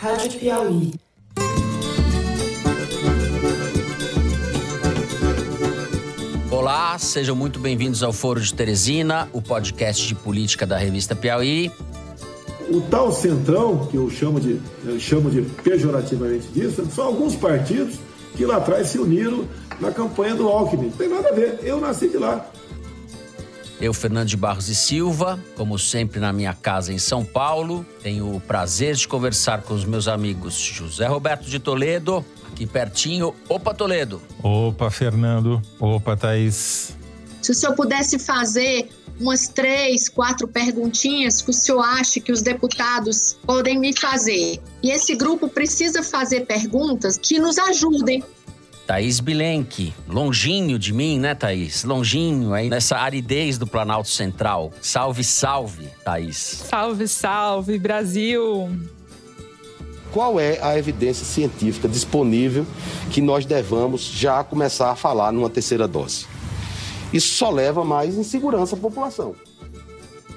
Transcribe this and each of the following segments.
Rádio Piauí. Olá, sejam muito bem-vindos ao Foro de Teresina, o podcast de política da revista Piauí. O tal centrão, que eu chamo de, eu chamo de pejorativamente disso, são alguns partidos que lá atrás se uniram na campanha do Alckmin. Não tem nada a ver, eu nasci de lá. Eu, Fernando de Barros e Silva, como sempre na minha casa em São Paulo, tenho o prazer de conversar com os meus amigos José Roberto de Toledo, aqui pertinho. Opa, Toledo! Opa, Fernando. Opa, Thaís. Se o senhor pudesse fazer umas três, quatro perguntinhas que o senhor acha que os deputados podem me fazer. E esse grupo precisa fazer perguntas que nos ajudem Thaís Bilenque, longinho de mim, né, Thaís? Longinho aí nessa aridez do Planalto Central. Salve, salve, Thaís. Salve, salve, Brasil. Qual é a evidência científica disponível que nós devamos já começar a falar numa terceira dose? Isso só leva mais insegurança à população.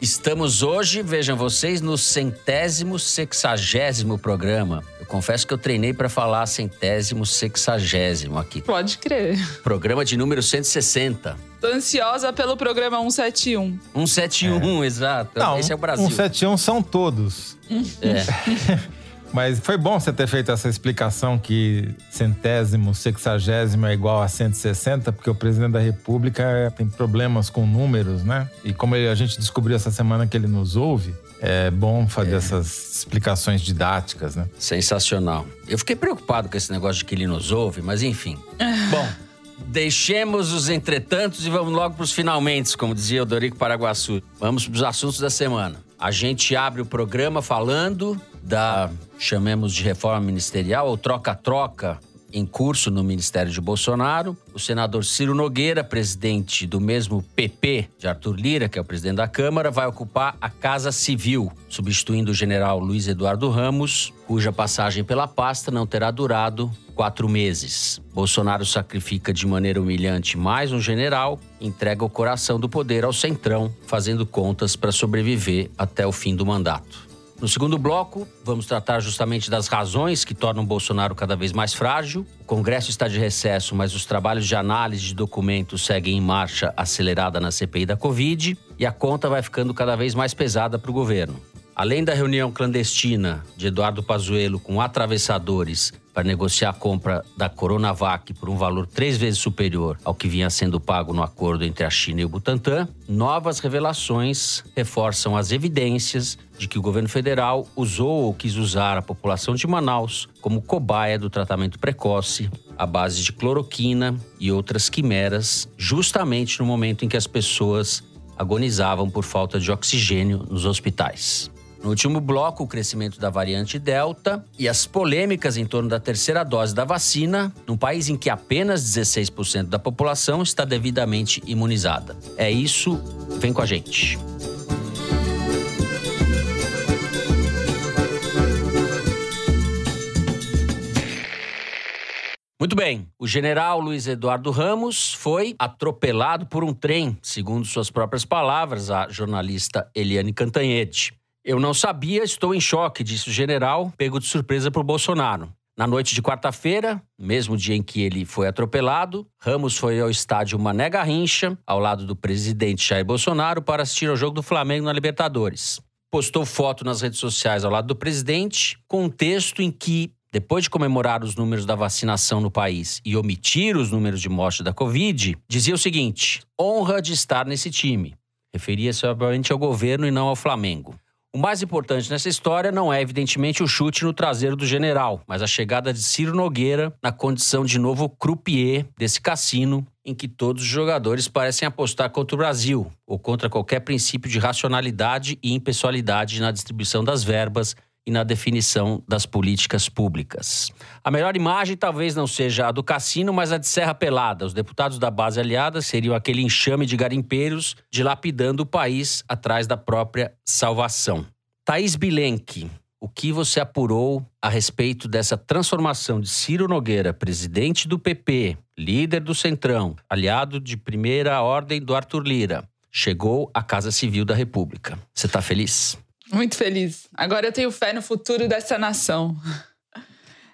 Estamos hoje, vejam vocês, no centésimo sexagésimo programa. Confesso que eu treinei para falar centésimo sexagésimo aqui. Pode crer. Programa de número 160. Tô ansiosa pelo programa 171. 171, é. exato. Não, Esse é o Brasil. 171 são todos. É. Mas foi bom você ter feito essa explicação que centésimo, sexagésimo é igual a 160, porque o presidente da República tem problemas com números, né? E como a gente descobriu essa semana que ele nos ouve, é bom fazer é. essas explicações didáticas, né? Sensacional. Eu fiquei preocupado com esse negócio de que ele nos ouve, mas enfim. bom. Deixemos os entretantos e vamos logo para os finalmente, como dizia o Dorico Paraguaçu. Vamos para os assuntos da semana. A gente abre o programa falando da, chamemos de reforma ministerial ou troca-troca em curso no Ministério de Bolsonaro. O senador Ciro Nogueira, presidente do mesmo PP de Arthur Lira, que é o presidente da Câmara, vai ocupar a Casa Civil, substituindo o general Luiz Eduardo Ramos, cuja passagem pela pasta não terá durado quatro meses. Bolsonaro sacrifica de maneira humilhante mais um general, entrega o coração do poder ao Centrão, fazendo contas para sobreviver até o fim do mandato. No segundo bloco, vamos tratar justamente das razões que tornam Bolsonaro cada vez mais frágil. O Congresso está de recesso, mas os trabalhos de análise de documentos seguem em marcha acelerada na CPI da Covid e a conta vai ficando cada vez mais pesada para o governo. Além da reunião clandestina de Eduardo Pazuello com atravessadores para negociar a compra da Coronavac por um valor três vezes superior ao que vinha sendo pago no acordo entre a China e o Butantan, novas revelações reforçam as evidências de que o governo federal usou ou quis usar a população de Manaus como cobaia do tratamento precoce à base de cloroquina e outras quimeras, justamente no momento em que as pessoas agonizavam por falta de oxigênio nos hospitais. No último bloco, o crescimento da variante Delta e as polêmicas em torno da terceira dose da vacina, num país em que apenas 16% da população está devidamente imunizada. É isso, vem com a gente. Muito bem, o general Luiz Eduardo Ramos foi atropelado por um trem, segundo suas próprias palavras, a jornalista Eliane Cantanhete. Eu não sabia, estou em choque, disse o general, pego de surpresa por Bolsonaro. Na noite de quarta-feira, mesmo dia em que ele foi atropelado, Ramos foi ao estádio Mané Garrincha, ao lado do presidente Jair Bolsonaro, para assistir ao jogo do Flamengo na Libertadores. Postou foto nas redes sociais ao lado do presidente, com um texto em que, depois de comemorar os números da vacinação no país e omitir os números de morte da Covid, dizia o seguinte: honra de estar nesse time. Referia-se, obviamente, ao governo e não ao Flamengo. O mais importante nessa história não é, evidentemente, o chute no traseiro do general, mas a chegada de Ciro Nogueira na condição de novo croupier desse cassino em que todos os jogadores parecem apostar contra o Brasil ou contra qualquer princípio de racionalidade e impessoalidade na distribuição das verbas e na definição das políticas públicas. A melhor imagem talvez não seja a do cassino, mas a de Serra Pelada. Os deputados da base aliada seriam aquele enxame de garimpeiros dilapidando o país atrás da própria salvação. Thaís Bilenque, o que você apurou a respeito dessa transformação de Ciro Nogueira, presidente do PP, líder do Centrão, aliado de primeira ordem do Arthur Lira, chegou à Casa Civil da República. Você está feliz? Muito feliz. Agora eu tenho fé no futuro dessa nação.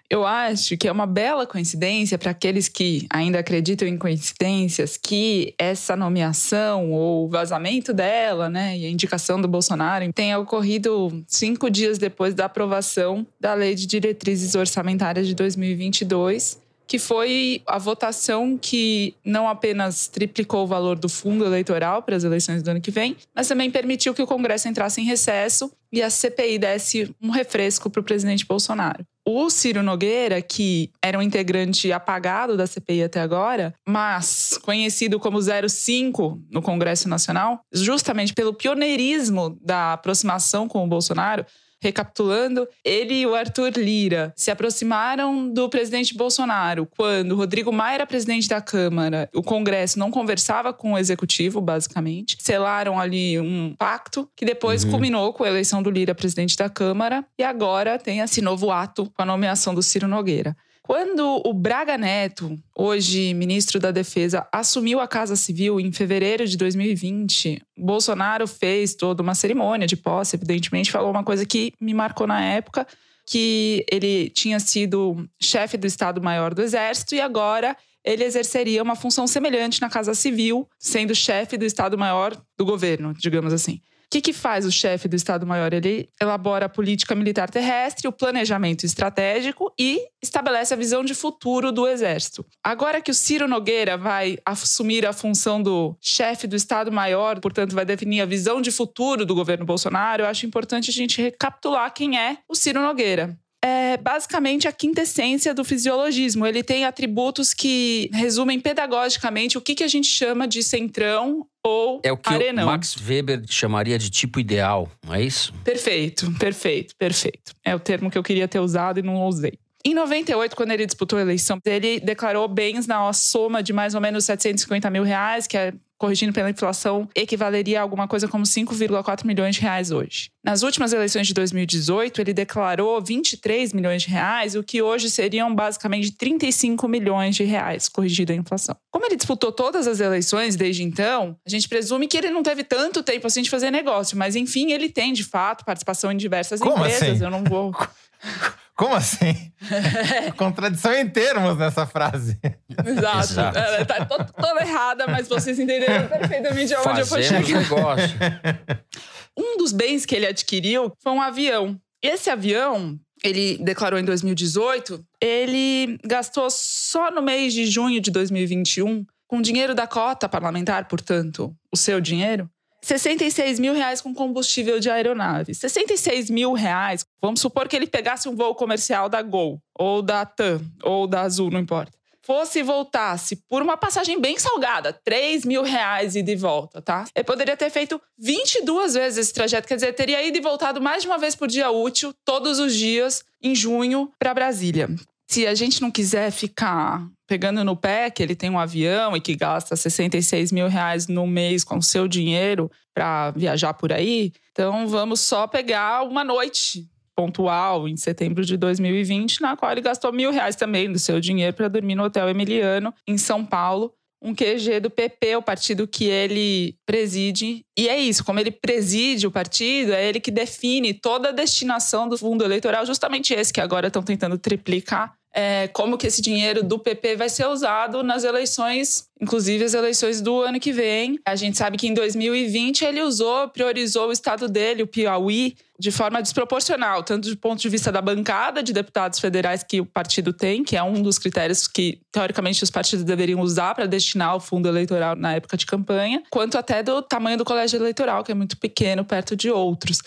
Eu acho que é uma bela coincidência para aqueles que ainda acreditam em coincidências que essa nomeação ou vazamento dela, né, e a indicação do Bolsonaro tenha ocorrido cinco dias depois da aprovação da Lei de Diretrizes Orçamentárias de 2022 que foi a votação que não apenas triplicou o valor do fundo eleitoral para as eleições do ano que vem, mas também permitiu que o Congresso entrasse em recesso e a CPI desse um refresco para o presidente Bolsonaro. O Ciro Nogueira, que era um integrante apagado da CPI até agora, mas conhecido como 05 no Congresso Nacional, justamente pelo pioneirismo da aproximação com o Bolsonaro, Recapitulando, ele e o Arthur Lira se aproximaram do presidente Bolsonaro quando Rodrigo Maia era presidente da Câmara, o Congresso não conversava com o executivo, basicamente. Selaram ali um pacto que depois uhum. culminou com a eleição do Lira presidente da Câmara e agora tem esse novo ato com a nomeação do Ciro Nogueira. Quando o Braga Neto, hoje ministro da Defesa, assumiu a Casa Civil em fevereiro de 2020, Bolsonaro fez toda uma cerimônia de posse, evidentemente, falou uma coisa que me marcou na época, que ele tinha sido chefe do Estado-Maior do Exército e agora ele exerceria uma função semelhante na Casa Civil, sendo chefe do Estado-Maior do governo, digamos assim. O que, que faz o chefe do Estado-Maior? Ele elabora a política militar terrestre, o planejamento estratégico e estabelece a visão de futuro do Exército. Agora que o Ciro Nogueira vai assumir a função do chefe do Estado-Maior, portanto, vai definir a visão de futuro do governo Bolsonaro, eu acho importante a gente recapitular quem é o Ciro Nogueira é basicamente a quintessência do fisiologismo. Ele tem atributos que resumem pedagogicamente o que, que a gente chama de centrão ou É o que arenão. o Max Weber chamaria de tipo ideal, não é isso? Perfeito, perfeito, perfeito. É o termo que eu queria ter usado e não usei. Em 98, quando ele disputou a eleição, ele declarou bens na soma de mais ou menos 750 mil reais, que é corrigindo pela inflação, equivaleria a alguma coisa como 5,4 milhões de reais hoje. Nas últimas eleições de 2018, ele declarou 23 milhões de reais, o que hoje seriam basicamente 35 milhões de reais, corrigido a inflação. Como ele disputou todas as eleições desde então, a gente presume que ele não teve tanto tempo assim de fazer negócio, mas enfim, ele tem de fato participação em diversas Como empresas. assim? Eu não vou. Como assim? Contradição em termos nessa frase. Exato. Exato. Ela tá to- toda errada, mas vocês entenderam perfeitamente aonde eu vou Fazendo chegar. negócio. Um dos bens que ele adquiriu foi um avião. Esse avião, ele declarou em 2018, ele gastou só no mês de junho de 2021, com dinheiro da cota parlamentar, portanto, o seu dinheiro, 66 mil reais com combustível de aeronave. 66 mil reais, vamos supor que ele pegasse um voo comercial da Gol, ou da TAM, ou da Azul, não importa. Fosse e voltasse por uma passagem bem salgada, 3 mil reais e volta, tá? Ele poderia ter feito 22 vezes esse trajeto, quer dizer, teria ido e voltado mais de uma vez por dia útil, todos os dias, em junho, para Brasília. Se a gente não quiser ficar pegando no pé que ele tem um avião e que gasta 66 mil reais no mês com seu dinheiro para viajar por aí, então vamos só pegar uma noite pontual em setembro de 2020, na qual ele gastou mil reais também do seu dinheiro para dormir no Hotel Emiliano, em São Paulo. Um QG do PP, o partido que ele preside. E é isso, como ele preside o partido, é ele que define toda a destinação do fundo eleitoral, justamente esse que agora estão tentando triplicar é, como que esse dinheiro do PP vai ser usado nas eleições, inclusive as eleições do ano que vem. A gente sabe que em 2020 ele usou, priorizou o estado dele, o Piauí, de forma desproporcional, tanto do ponto de vista da bancada de deputados federais que o partido tem, que é um dos critérios que, teoricamente, os partidos deveriam usar para destinar o fundo eleitoral na época de campanha, quanto até do tamanho do colégio eleitoral, que é muito pequeno perto de outros.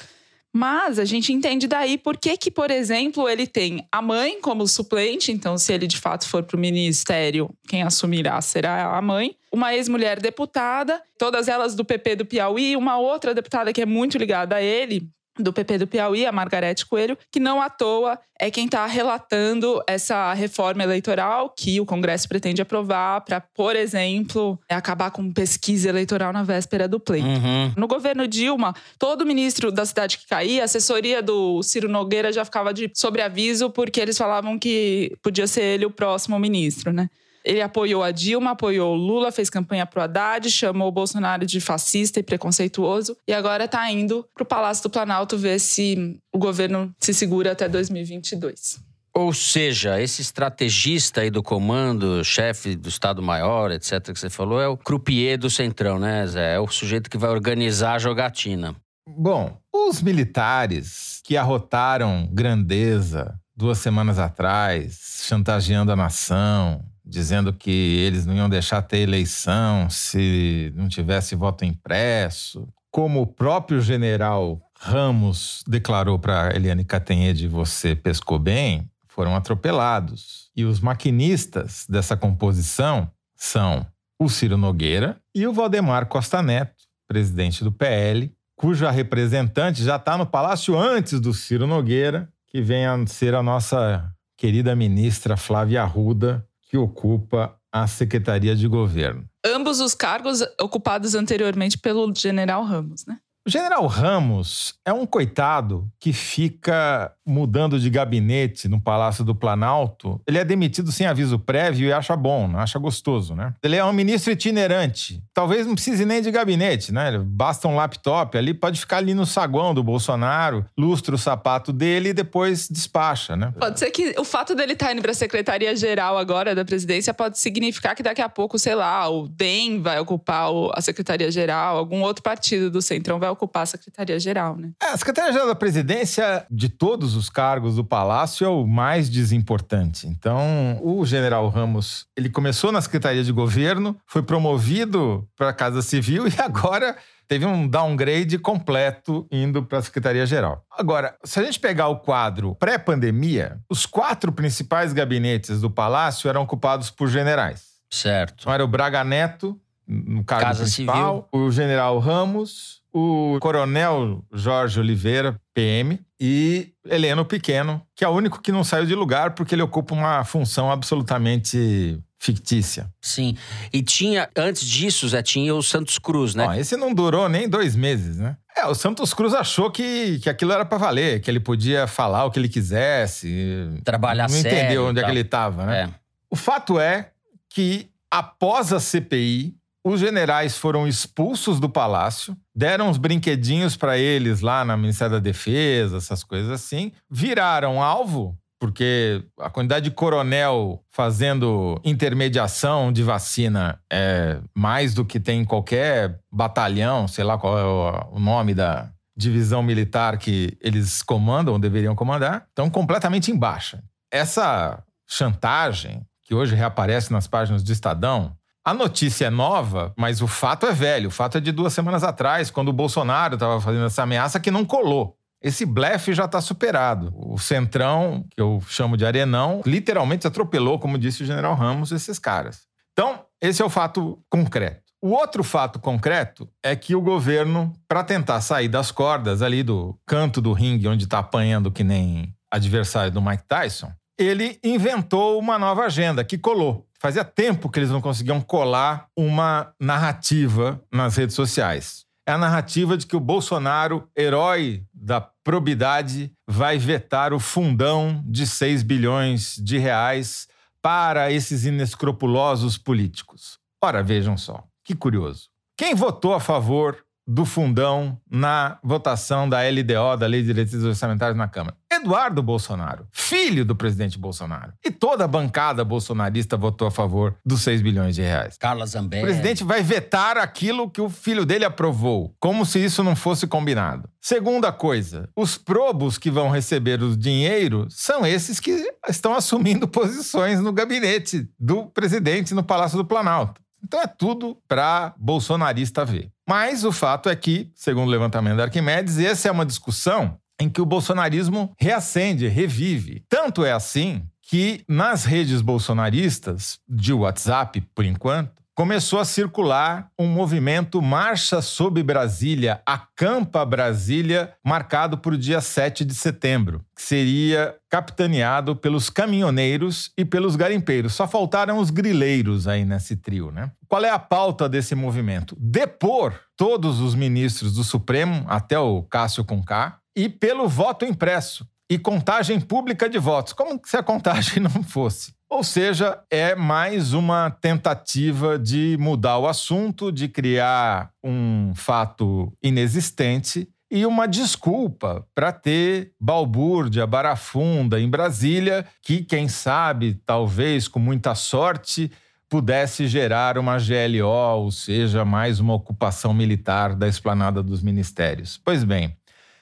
Mas a gente entende daí por que, que, por exemplo, ele tem a mãe como suplente, então, se ele de fato for para o ministério, quem assumirá será a mãe. Uma ex-mulher deputada, todas elas do PP do Piauí, uma outra deputada que é muito ligada a ele, do PP do Piauí, a Margarete Coelho, que não à toa é quem está relatando essa reforma eleitoral que o Congresso pretende aprovar para, por exemplo, acabar com pesquisa eleitoral na véspera do pleito. Uhum. No governo Dilma, todo ministro da cidade que caía, a assessoria do Ciro Nogueira já ficava de sobreaviso porque eles falavam que podia ser ele o próximo ministro, né? Ele apoiou a Dilma, apoiou o Lula, fez campanha pro Haddad, chamou o Bolsonaro de fascista e preconceituoso e agora está indo pro Palácio do Planalto ver se o governo se segura até 2022. Ou seja, esse estrategista aí do comando, chefe do Estado-Maior, etc., que você falou, é o croupier do Centrão, né, Zé? É o sujeito que vai organizar a jogatina. Bom, os militares que arrotaram grandeza duas semanas atrás, chantageando a nação, dizendo que eles não iam deixar ter eleição se não tivesse voto impresso, como o próprio general Ramos declarou para Eliane Catanhede, você pescou bem, foram atropelados. E os maquinistas dessa composição são o Ciro Nogueira e o Valdemar Costa Neto, presidente do PL, cuja representante já está no palácio antes do Ciro Nogueira, que vem a ser a nossa querida ministra Flávia Arruda, que ocupa a Secretaria de Governo. Ambos os cargos ocupados anteriormente pelo general Ramos, né? O general Ramos é um coitado que fica mudando de gabinete no Palácio do Planalto. Ele é demitido sem aviso prévio e acha bom, acha gostoso, né? Ele é um ministro itinerante. Talvez não precise nem de gabinete, né? Basta um laptop ali, pode ficar ali no saguão do Bolsonaro, lustra o sapato dele e depois despacha, né? Pode ser que o fato dele estar tá indo para a Secretaria-Geral agora da presidência pode significar que daqui a pouco, sei lá, o DEM vai ocupar a Secretaria-Geral, algum outro partido do Centrão vai ocupar a Secretaria-Geral, né? É, a Secretaria-Geral da Presidência, de todos os cargos do Palácio, é o mais desimportante. Então, o general Ramos, ele começou na Secretaria de Governo, foi promovido para a Casa Civil e agora teve um downgrade completo indo para a Secretaria-Geral. Agora, se a gente pegar o quadro pré-pandemia, os quatro principais gabinetes do Palácio eram ocupados por generais. Certo. Então era o Braga Neto, no cargo Casa principal, Civil. o general Ramos, o coronel Jorge Oliveira, PM, e Heleno Pequeno, que é o único que não saiu de lugar porque ele ocupa uma função absolutamente fictícia. Sim. E tinha, antes disso, Zé, tinha o Santos Cruz, né? Ó, esse não durou nem dois meses, né? É, o Santos Cruz achou que, que aquilo era para valer, que ele podia falar o que ele quisesse. Trabalhar não sério entendeu e onde é que ele estava, né? É. O fato é que, após a CPI, os generais foram expulsos do palácio, deram uns brinquedinhos para eles lá na Ministério da Defesa, essas coisas assim, viraram alvo, porque a quantidade de coronel fazendo intermediação de vacina é mais do que tem em qualquer batalhão, sei lá qual é o- nome da divisão militar que eles comandam, deveriam comandar, estão completamente em baixa. Essa chantagem que hoje reaparece nas páginas do Estadão, a notícia é nova, mas o fato é velho. O fato é de duas semanas atrás, quando o Bolsonaro estava fazendo essa ameaça que não colou. Esse blefe já está superado. O Centrão, que eu chamo de Arenão, literalmente atropelou, como disse o general Ramos, esses caras. Então, esse é o fato concreto. O outro fato concreto é que o governo, para tentar sair das cordas ali do canto do ringue, onde está apanhando que nem adversário do Mike Tyson, ele inventou uma nova agenda que colou. Fazia tempo que eles não conseguiam colar uma narrativa nas redes sociais. É a narrativa de que o Bolsonaro, herói da probidade, vai vetar o fundão de 6 bilhões de reais para esses inescrupulosos políticos. Ora, vejam só, que curioso. Quem votou a favor do fundão na votação da LDO, da Lei de Diretrizes Orçamentárias na Câmara? Eduardo Bolsonaro, filho do presidente Bolsonaro. E toda a bancada bolsonarista votou a favor dos 6 bilhões de reais. Carla O Zambelli. presidente vai vetar aquilo que o filho dele aprovou, como se isso não fosse combinado. Segunda coisa, os probos que vão receber o dinheiro são esses que estão assumindo posições no gabinete do presidente no Palácio do Planalto. Então é tudo para bolsonarista ver. Mas o fato é que, segundo o levantamento da Arquimedes, essa é uma discussão em que o bolsonarismo reacende, revive. Tanto é assim que nas redes bolsonaristas, de WhatsApp, por enquanto, começou a circular um movimento Marcha sob Brasília, Acampa Brasília, marcado para o dia 7 de setembro, que seria capitaneado pelos caminhoneiros e pelos garimpeiros. Só faltaram os grileiros aí nesse trio, né? Qual é a pauta desse movimento? Depor todos os ministros do Supremo, até o Cássio Conká, e pelo voto impresso e contagem pública de votos, como se a contagem não fosse. Ou seja, é mais uma tentativa de mudar o assunto, de criar um fato inexistente e uma desculpa para ter balbúrdia, barafunda em Brasília, que, quem sabe, talvez com muita sorte, pudesse gerar uma GLO, ou seja, mais uma ocupação militar da esplanada dos ministérios. Pois bem,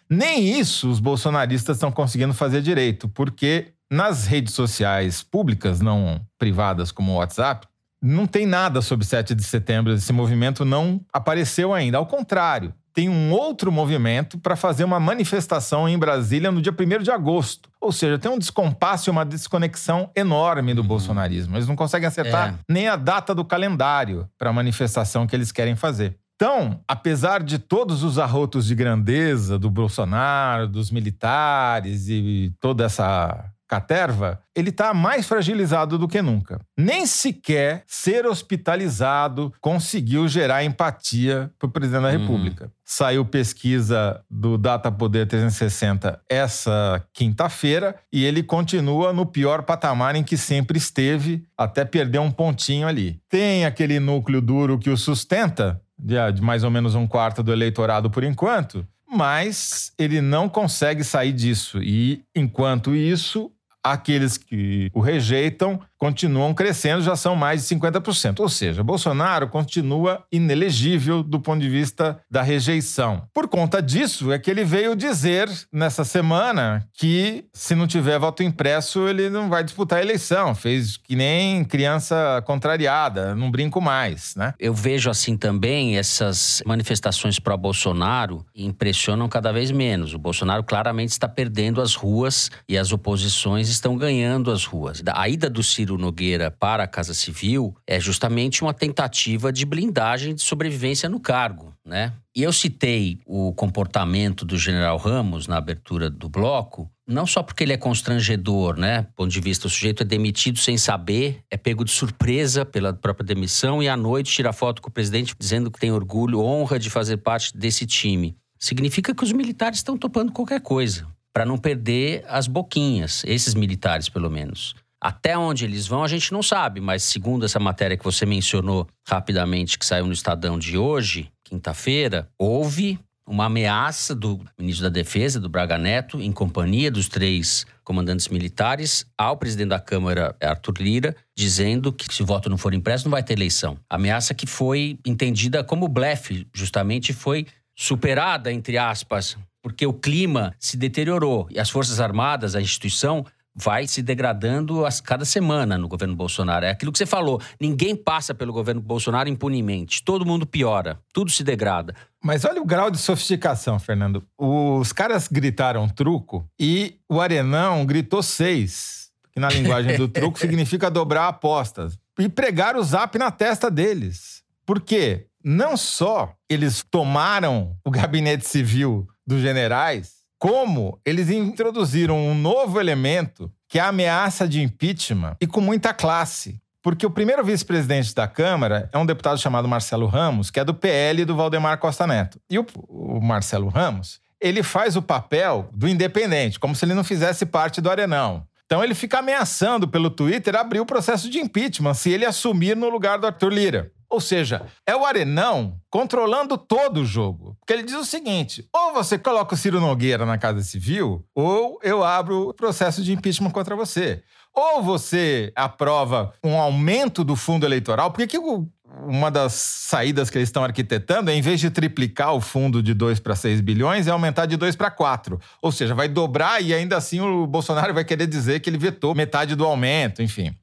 nem isso os bolsonaristas estão conseguindo fazer direito, porque nas redes sociais públicas, não privadas como o WhatsApp, não tem nada sobre 7 de setembro. Esse movimento não apareceu ainda. Ao contrário, tem um outro movimento para fazer uma manifestação em Brasília no dia 1 de agosto. Ou seja, tem um descompasso e uma desconexão enorme do uhum. bolsonarismo. Eles não conseguem acertar é. nem a data do calendário para a manifestação que eles querem fazer. Então, apesar de todos os arrotos de grandeza do Bolsonaro, dos militares e toda essa caterva, ele está mais fragilizado do que nunca. Nem sequer ser hospitalizado conseguiu gerar empatia para o presidente da uhum. República. Uhum. Saiu pesquisa do Data Poder 360 essa quinta-feira e ele continua no pior patamar em que sempre esteve, até perder um pontinho ali. Tem aquele núcleo duro que o sustenta, de mais ou menos um quarto do eleitorado por enquanto, mas ele não consegue sair disso. E, enquanto isso, aqueles que o rejeitam continuam crescendo, já são mais de 50%. Ou seja, Bolsonaro continua inelegível do ponto de vista da rejeição. Por conta disso, é que ele veio dizer nessa semana que se não tiver voto impresso, ele não vai disputar a eleição. Fez que nem criança contrariada, não brinco mais, né? Eu vejo assim também essas manifestações pró Bolsonaro impressionam cada vez menos. O Bolsonaro claramente está perdendo as ruas e as oposições estão ganhando as ruas. A ida do Ciro Ciro Nogueira para a Casa Civil é justamente uma tentativa de blindagem de sobrevivência no cargo, né? E eu citei o comportamento do general Ramos na abertura do bloco, não só porque ele é constrangedor, né? Do ponto de vista, o sujeito é demitido sem saber, é pego de surpresa pela própria demissão e à noite tira foto com o presidente dizendo que tem orgulho, honra de fazer parte desse time. Significa que os militares estão topando qualquer coisa para não perder as boquinhas, esses militares pelo menos. Até onde eles vão, a gente não sabe, mas segundo essa matéria que você mencionou rapidamente, que saiu no Estadão de hoje, quinta-feira, houve uma ameaça do ministro da Defesa, do Braga Neto, em companhia dos três comandantes militares, ao presidente da Câmara, Arthur Lira, dizendo que se o voto não for impresso, não vai ter eleição. Ameaça que foi entendida como blefe, justamente foi superada, entre aspas, porque o clima se deteriorou e as Forças Armadas, a instituição, vai se degradando a cada semana no governo Bolsonaro. É aquilo que você falou: ninguém passa pelo governo Bolsonaro impunemente. Todo mundo piora, tudo se degrada. Mas olha o grau de sofisticação, Fernando. Os caras gritaram truco e o Arenão gritou seis, que na linguagem do truco significa dobrar apostas. E pregaram o zap na testa deles. Por quê? Não só eles tomaram o gabinete civil dos generais, como eles introduziram um novo elemento que é a ameaça de impeachment e com muita classe. Porque o primeiro vice-presidente da Câmara é um deputado chamado Marcelo Ramos, que é do PL do Valdemar Costa Neto. E o, o Marcelo Ramos, ele faz o papel do independente, como se ele não fizesse parte do Arenão. Então ele fica ameaçando pelo Twitter abrir o processo de impeachment se ele assumir no lugar do Arthur Lira. Ou seja, é o Arenão controlando todo o jogo. Porque ele diz o seguinte: ou você coloca o Ciro Nogueira na Casa Civil, ou eu abro o processo de impeachment contra você. Ou você aprova um aumento do fundo eleitoral, porque que uma das saídas que eles estão arquitetando é, em vez de triplicar o fundo de 2 para 6 bilhões, é aumentar de 2 para 4. Ou seja, vai dobrar e ainda assim o Bolsonaro vai querer dizer que ele vetou metade do aumento, enfim.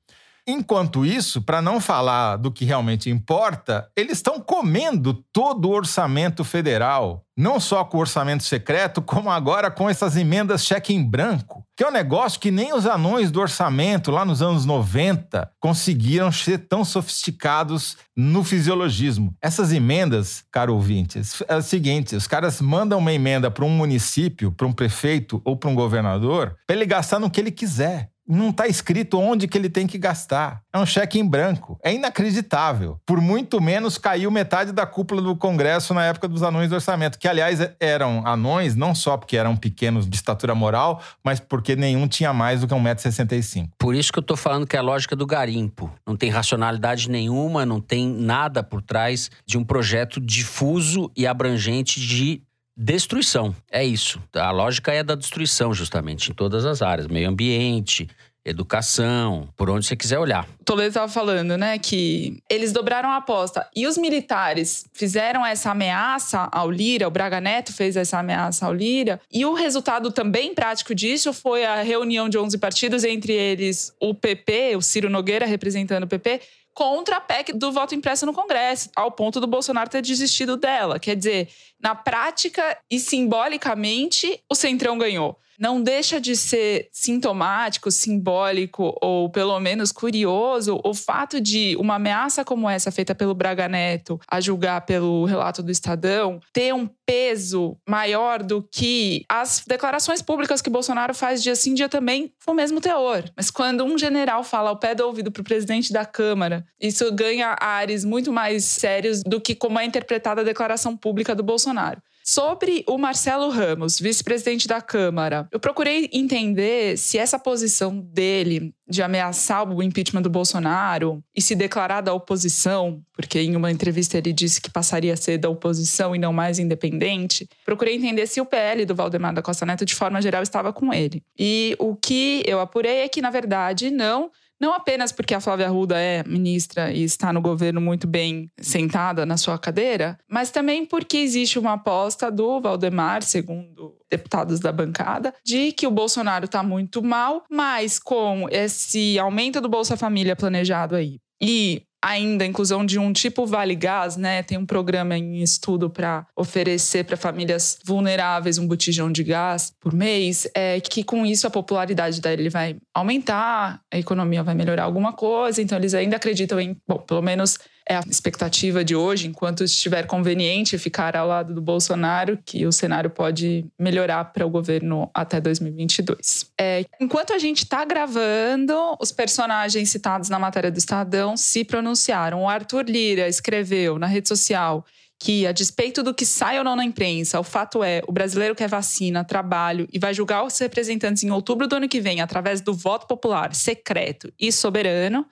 Enquanto isso, para não falar do que realmente importa, eles estão comendo todo o orçamento federal. Não só com o orçamento secreto, como agora com essas emendas cheque em branco, que é um negócio que nem os anões do orçamento lá nos anos 90 conseguiram ser tão sofisticados no fisiologismo. Essas emendas, caro ouvintes, é o seguinte: os caras mandam uma emenda para um município, para um prefeito ou para um governador, para ele gastar no que ele quiser. Não está escrito onde que ele tem que gastar. É um cheque em branco. É inacreditável. Por muito menos caiu metade da cúpula do Congresso na época dos anões do orçamento, que aliás eram anões não só porque eram pequenos de estatura moral, mas porque nenhum tinha mais do que 1,65m. Por isso que eu tô falando que é a lógica do garimpo. Não tem racionalidade nenhuma, não tem nada por trás de um projeto difuso e abrangente de destruição. É isso. A lógica é da destruição, justamente, em todas as áreas: meio ambiente, educação, por onde você quiser olhar. Toledo estava falando, né, que eles dobraram a aposta e os militares fizeram essa ameaça ao Lira, o Braga Neto fez essa ameaça ao Lira, e o resultado também prático disso foi a reunião de 11 partidos, entre eles o PP, o Ciro Nogueira representando o PP, contra a PEC do voto impresso no Congresso, ao ponto do Bolsonaro ter desistido dela. Quer dizer, na prática e simbolicamente, o Centrão ganhou não deixa de ser sintomático, simbólico ou pelo menos curioso o fato de uma ameaça como essa feita pelo Braga Neto, a julgar pelo relato do Estadão, ter um peso maior do que as declarações públicas que Bolsonaro faz dia sim, dia também, com o mesmo teor. Mas quando um general fala ao pé do ouvido para o presidente da Câmara, isso ganha ares muito mais sérios do que como é interpretada a declaração pública do Bolsonaro. Sobre o Marcelo Ramos, vice-presidente da Câmara, eu procurei entender se essa posição dele de ameaçar o impeachment do Bolsonaro e se declarar da oposição, porque em uma entrevista ele disse que passaria a ser da oposição e não mais independente. Procurei entender se o PL do Valdemar da Costa Neto, de forma geral, estava com ele. E o que eu apurei é que, na verdade, não não apenas porque a Flávia Arruda é ministra e está no governo muito bem sentada na sua cadeira, mas também porque existe uma aposta do Valdemar, segundo deputados da bancada, de que o Bolsonaro está muito mal, mas com esse aumento do Bolsa Família planejado aí e ainda inclusão de um tipo Vale Gás, né? Tem um programa em estudo para oferecer para famílias vulneráveis um botijão de gás por mês, é que com isso a popularidade dele vai aumentar, a economia vai melhorar alguma coisa, então eles ainda acreditam em, bom, pelo menos é a expectativa de hoje, enquanto estiver conveniente ficar ao lado do Bolsonaro, que o cenário pode melhorar para o governo até 2022. É, enquanto a gente está gravando, os personagens citados na matéria do Estadão se pronunciaram. O Arthur Lira escreveu na rede social que, a despeito do que sai ou não na imprensa, o fato é, o brasileiro quer vacina, trabalho e vai julgar os representantes em outubro do ano que vem através do voto popular secreto e soberano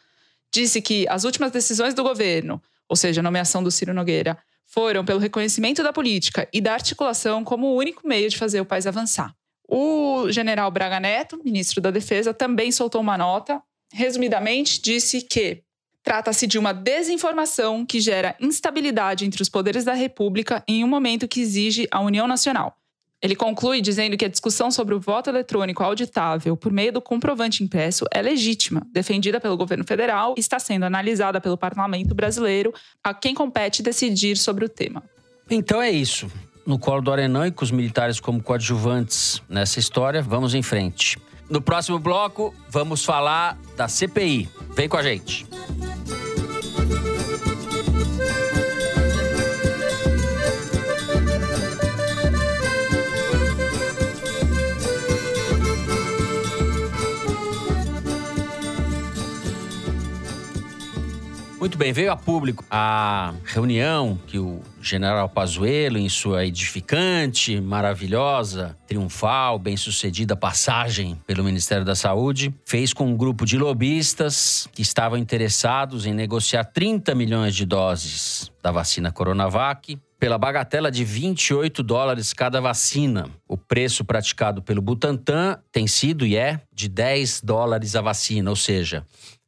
disse que as últimas decisões do governo, ou seja, a nomeação do Ciro Nogueira, foram pelo reconhecimento da política e da articulação como o único meio de fazer o país avançar. O general Braga Neto, ministro da Defesa, também soltou uma nota. Resumidamente, disse que trata-se de uma desinformação que gera instabilidade entre os poderes da República em um momento que exige a união nacional. Ele conclui dizendo que a discussão sobre o voto eletrônico auditável por meio do comprovante impresso é legítima, defendida pelo governo federal e está sendo analisada pelo parlamento brasileiro, a quem compete decidir sobre o tema. Então é isso. No colo do Arenão e com os militares como coadjuvantes nessa história, vamos em frente. No próximo bloco, vamos falar da CPI. Vem com a gente. Muito bem, veio a público a reunião que o general Pazuello, em sua edificante, maravilhosa, triunfal, bem-sucedida passagem pelo Ministério da Saúde, fez com um grupo de lobistas que estavam interessados em negociar 30 milhões de doses da vacina Coronavac pela bagatela de 28 dólares cada vacina. O preço praticado pelo Butantan tem sido e é de 10 dólares a vacina, ou seja,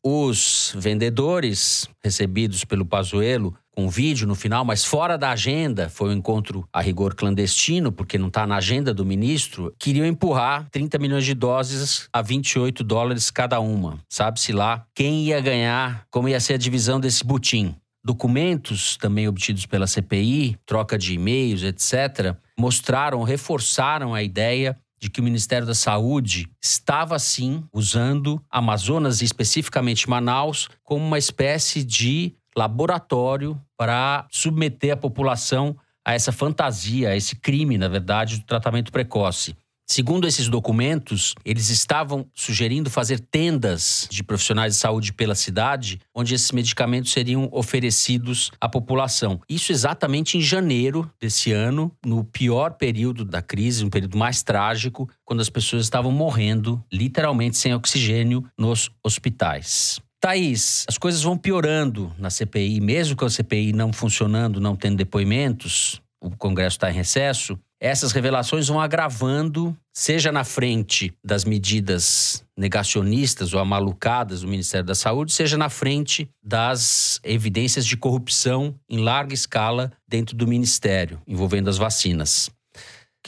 os vendedores recebidos pelo Pazuello com vídeo no final, mas fora da agenda, foi um encontro a rigor clandestino, porque não está na agenda do ministro, queriam empurrar 30 milhões de doses a 28 dólares cada uma. Sabe-se lá quem ia ganhar, como ia ser a divisão desse butim. Documentos também obtidos pela CPI, troca de e-mails, etc., mostraram, reforçaram a ideia de que o Ministério da Saúde estava sim usando Amazonas e especificamente Manaus como uma espécie de laboratório para submeter a população a essa fantasia, a esse crime, na verdade, do tratamento precoce. Segundo esses documentos, eles estavam sugerindo fazer tendas de profissionais de saúde pela cidade, onde esses medicamentos seriam oferecidos à população. Isso exatamente em janeiro desse ano, no pior período da crise, um período mais trágico, quando as pessoas estavam morrendo, literalmente sem oxigênio, nos hospitais. Thaís, as coisas vão piorando na CPI, mesmo com a CPI não funcionando, não tendo depoimentos, o Congresso está em recesso, essas revelações vão agravando, seja na frente das medidas negacionistas ou amalucadas do Ministério da Saúde, seja na frente das evidências de corrupção em larga escala dentro do Ministério, envolvendo as vacinas.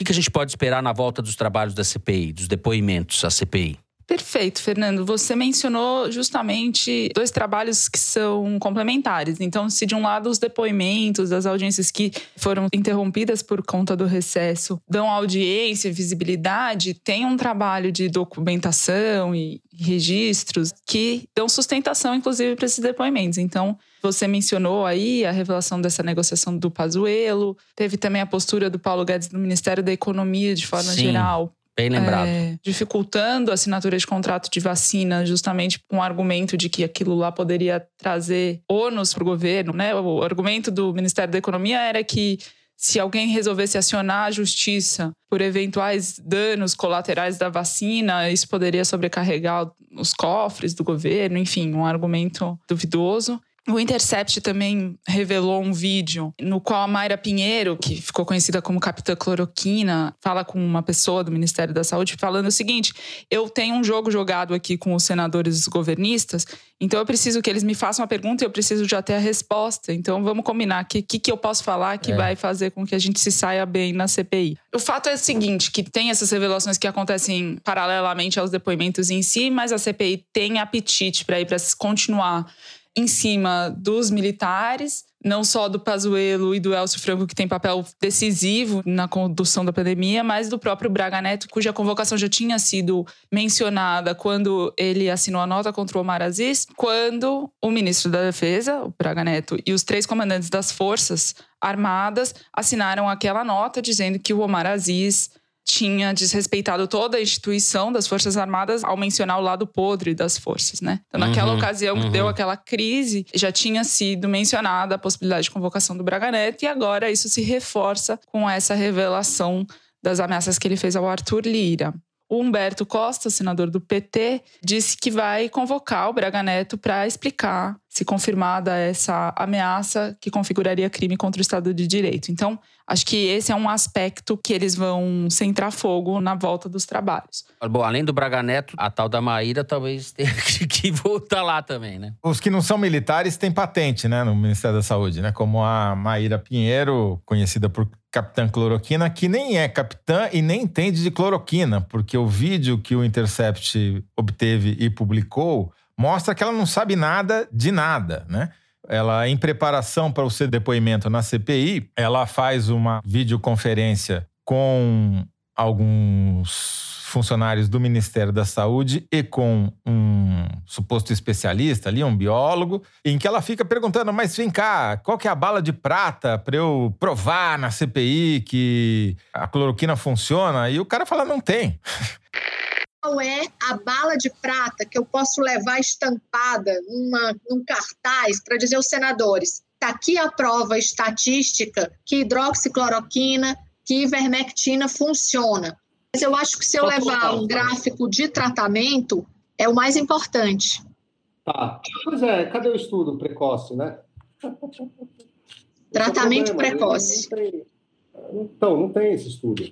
O que a gente pode esperar na volta dos trabalhos da CPI, dos depoimentos à CPI? Perfeito, Fernando. Você mencionou justamente dois trabalhos que são complementares. Então, se de um lado os depoimentos das audiências que foram interrompidas por conta do recesso dão audiência, visibilidade, tem um trabalho de documentação e registros que dão sustentação, inclusive, para esses depoimentos. Então, você mencionou aí a revelação dessa negociação do Pazuello, teve também a postura do Paulo Guedes no Ministério da Economia, de forma Sim. geral, Bem lembrado. é, dificultando a assinatura de contrato de vacina, justamente com o argumento de que aquilo lá poderia trazer ônus para o governo. Né? O argumento do Ministério da Economia era que se alguém resolvesse acionar a justiça por eventuais danos colaterais da vacina, isso poderia sobrecarregar os cofres do governo, enfim, um argumento duvidoso. O Intercept também revelou um vídeo no qual a Mayra Pinheiro, que ficou conhecida como Capitã Cloroquina, fala com uma pessoa do Ministério da Saúde falando o seguinte: eu tenho um jogo jogado aqui com os senadores governistas, então eu preciso que eles me façam a pergunta e eu preciso já ter a resposta. Então vamos combinar o que, que, que eu posso falar que É. vai fazer com que a gente se saia bem na CPI. O fato é o seguinte: que tem essas revelações que acontecem paralelamente aos depoimentos em si, mas a CPI tem apetite para ir para continuar em cima dos militares, não só do Pazuello e do Elcio Franco, que tem papel decisivo na condução da pandemia, mas do próprio Braga Neto, cuja convocação já tinha sido mencionada quando ele assinou a nota contra o Omar Aziz, quando o ministro da Defesa, o Braga Neto, e os três comandantes das forças armadas assinaram aquela nota dizendo que o Omar Aziz tinha desrespeitado toda a instituição das Forças Armadas ao mencionar o lado podre das forças, né? Então, naquela Uhum, ocasião que uhum. deu aquela crise, já tinha sido mencionada a possibilidade de convocação do Braga Neto e agora isso se reforça com essa revelação das ameaças que ele fez ao Arthur Lira. O Humberto Costa, senador do PT, disse que vai convocar o Braga Neto para explicar se confirmada essa ameaça que configuraria crime contra o Estado de Direito. Então, acho que esse é um aspecto que eles vão centrar fogo na volta dos trabalhos. Bom, além do Braga Neto, a tal da Maíra talvez tenha que- voltar lá também, né? Os que não são militares têm patente, né, no Ministério da Saúde, né? Como a Maíra Pinheiro, conhecida por Capitã Cloroquina, que nem é capitã e nem entende de cloroquina, porque o vídeo que o Intercept obteve e publicou mostra que ela não sabe nada de nada, né? Ela, em preparação para o seu depoimento na CPI, ela faz uma videoconferência com alguns funcionários do Ministério da Saúde e com um suposto especialista ali, um biólogo, em que ela fica perguntando: mas vem cá, qual que é a bala de prata para eu provar na CPI que a cloroquina funciona? E o cara fala: não tem. Qual é a bala de prata que eu posso levar estampada numa, num cartaz para dizer aos senadores? Está aqui a prova estatística que hidroxicloroquina, que ivermectina funciona. Mas eu acho que se eu levar um gráfico de tratamento, é o mais importante. Tá. Pois é, cadê o estudo precoce, né? Tratamento é precoce. não tem- Então, não tem esse estudo.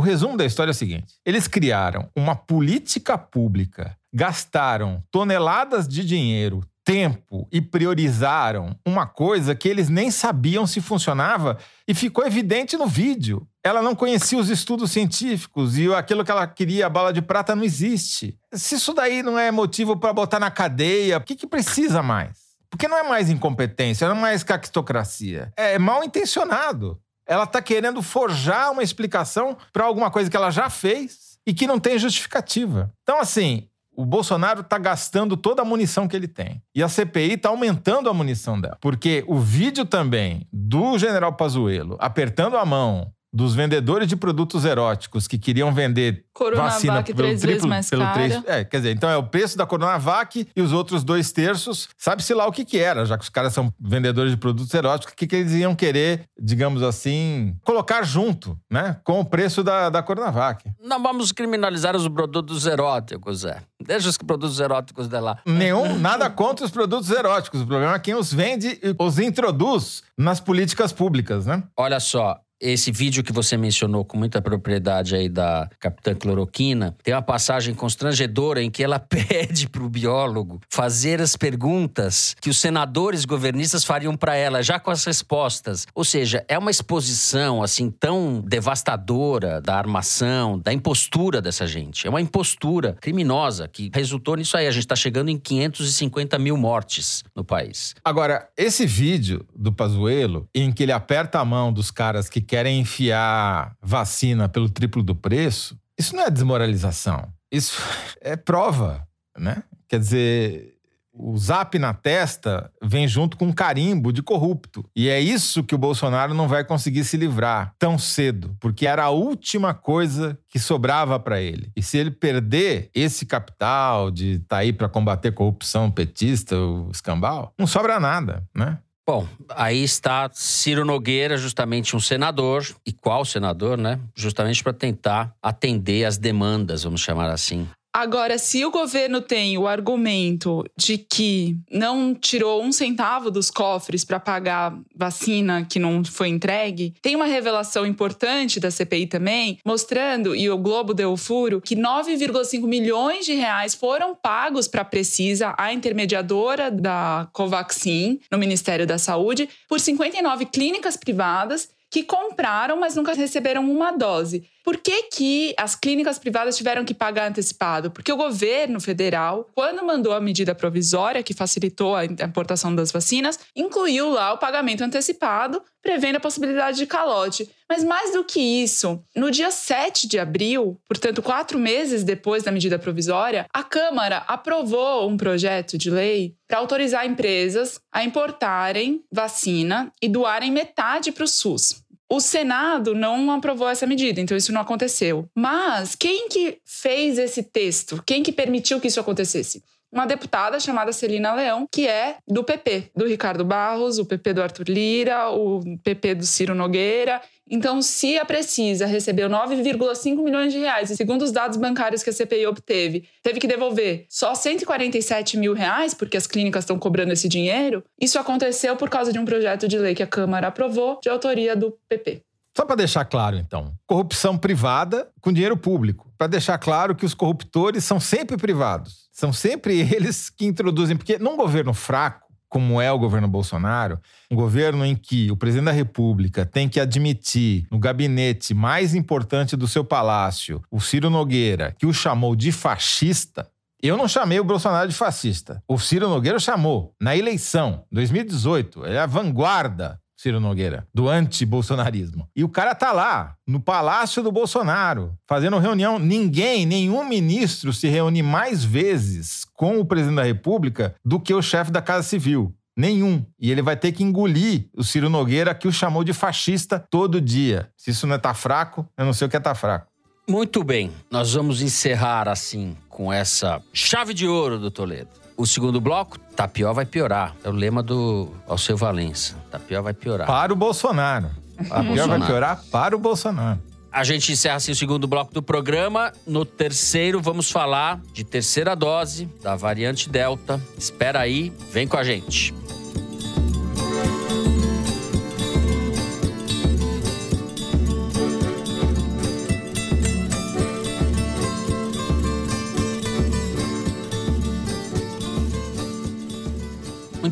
O resumo da história é o seguinte: eles criaram uma política pública, gastaram toneladas de dinheiro, tempo e priorizaram uma coisa que eles nem sabiam se funcionava e ficou evidente no vídeo. Ela não conhecia os estudos científicos e aquilo que ela queria, a bala de prata, não existe. Se isso daí não é motivo para botar na cadeia, o que, que precisa mais? Porque não é mais incompetência, não é mais caquistocracia. É mal intencionado. Ela está querendo forjar uma explicação para alguma coisa que ela já fez e que não tem justificativa. Então, assim, o Bolsonaro está gastando toda a munição que ele tem. E a CPI está aumentando a munição dela. Porque o vídeo também do general Pazuello apertando a mão dos vendedores de produtos eróticos que queriam vender Coronavac vacina três pelo vezes triplo, mais pelo cara. três, é, quer dizer, então é o preço da Coronavac e os outros dois terços, sabe-se lá o que que era, já que os caras são vendedores de produtos eróticos, o que que eles iam querer, digamos assim, colocar junto, né, com o preço da, da Coronavac. Não vamos criminalizar os produtos eróticos, Zé. Deixa os produtos eróticos de lá. Nenhum, nada contra os produtos eróticos. O problema é quem os vende e os introduz nas políticas públicas, né? Olha só, esse vídeo que você mencionou com muita propriedade aí da Capitã Cloroquina, tem uma passagem constrangedora em que ela pede pro biólogo fazer as perguntas que os senadores governistas fariam para ela, já com as respostas. Ou seja, é uma exposição assim tão devastadora da armação, da impostura dessa gente. É uma impostura criminosa que resultou nisso aí. A gente tá chegando em 550 mil mortes no país. Agora, esse vídeo do Pazuello, em que ele aperta a mão dos caras que querem enfiar vacina pelo triplo do preço, isso não é desmoralização. Isso é prova, né? Quer dizer, o zap na testa vem junto com um carimbo de corrupto. E é isso que o Bolsonaro não vai conseguir se livrar tão cedo, porque era a última coisa que sobrava para ele. E se ele perder esse capital de estar aí para combater corrupção petista, o escambau, não sobra nada, né? Bom, aí está Ciro Nogueira, justamente um senador. E qual senador, né? Justamente para tentar atender as demandas, vamos chamar assim. Agora, se o governo tem o argumento de que não tirou um centavo dos cofres para pagar vacina que não foi entregue, tem uma revelação importante da CPI também, mostrando, e o Globo deu o furo, que 9,5 milhões de reais foram pagos para a Precisa, a intermediadora da Covaxin, no Ministério da Saúde, por 59 clínicas privadas que compraram, mas nunca receberam uma dose. Por que, que as clínicas privadas tiveram que pagar antecipado? Porque o governo federal, quando mandou a medida provisória que facilitou a importação das vacinas, incluiu lá o pagamento antecipado, prevendo a possibilidade de calote. Mas mais do que isso, no dia 7 de abril, portanto, quatro meses depois da medida provisória, a Câmara aprovou um projeto de lei para autorizar empresas a importarem vacina e doarem metade para o SUS. O Senado não aprovou essa medida, então isso não aconteceu. Mas quem que fez esse texto? Quem que permitiu que isso acontecesse? Uma deputada chamada Celina Leão, que é do PP, do Ricardo Barros, o PP do Arthur Lira, o PP do Ciro Nogueira. Então, se a Precisa recebeu 9,5 milhões de reais, e segundo os dados bancários que a CPI obteve, teve que devolver só 147 mil reais, porque as clínicas estão cobrando esse dinheiro, isso aconteceu por causa de um projeto de lei que a Câmara aprovou, de autoria do PP. Só para deixar claro, então, corrupção privada com dinheiro público. Para deixar claro que os corruptores são sempre privados. São sempre eles que introduzem. Porque num governo fraco, como é o governo Bolsonaro, um governo em que o presidente da República tem que admitir no gabinete mais importante do seu palácio, o Ciro Nogueira, que o chamou de fascista. Eu não chamei o Bolsonaro de fascista. O Ciro Nogueira chamou na eleição 2018. Ele é a vanguarda Ciro Nogueira, do anti-bolsonarismo. E o cara tá lá, no palácio do Bolsonaro, fazendo reunião. Ninguém, nenhum ministro se reúne mais vezes com o presidente da República do que o chefe da Casa Civil. Nenhum. E ele vai ter que engolir o Ciro Nogueira, que o chamou de fascista todo dia. Se isso não é tá fraco, eu não sei o que é tá fraco. Muito bem, nós vamos encerrar assim com essa chave de ouro do Toledo. O segundo bloco, tá pior vai piorar. É o lema do Alceu Valença. Tá pior vai piorar. Para o Bolsonaro. Para A pior vai piorar para o Bolsonaro. A gente encerra assim o segundo bloco do programa. No terceiro, vamos falar de terceira dose da variante Delta. Espera aí, vem com a gente.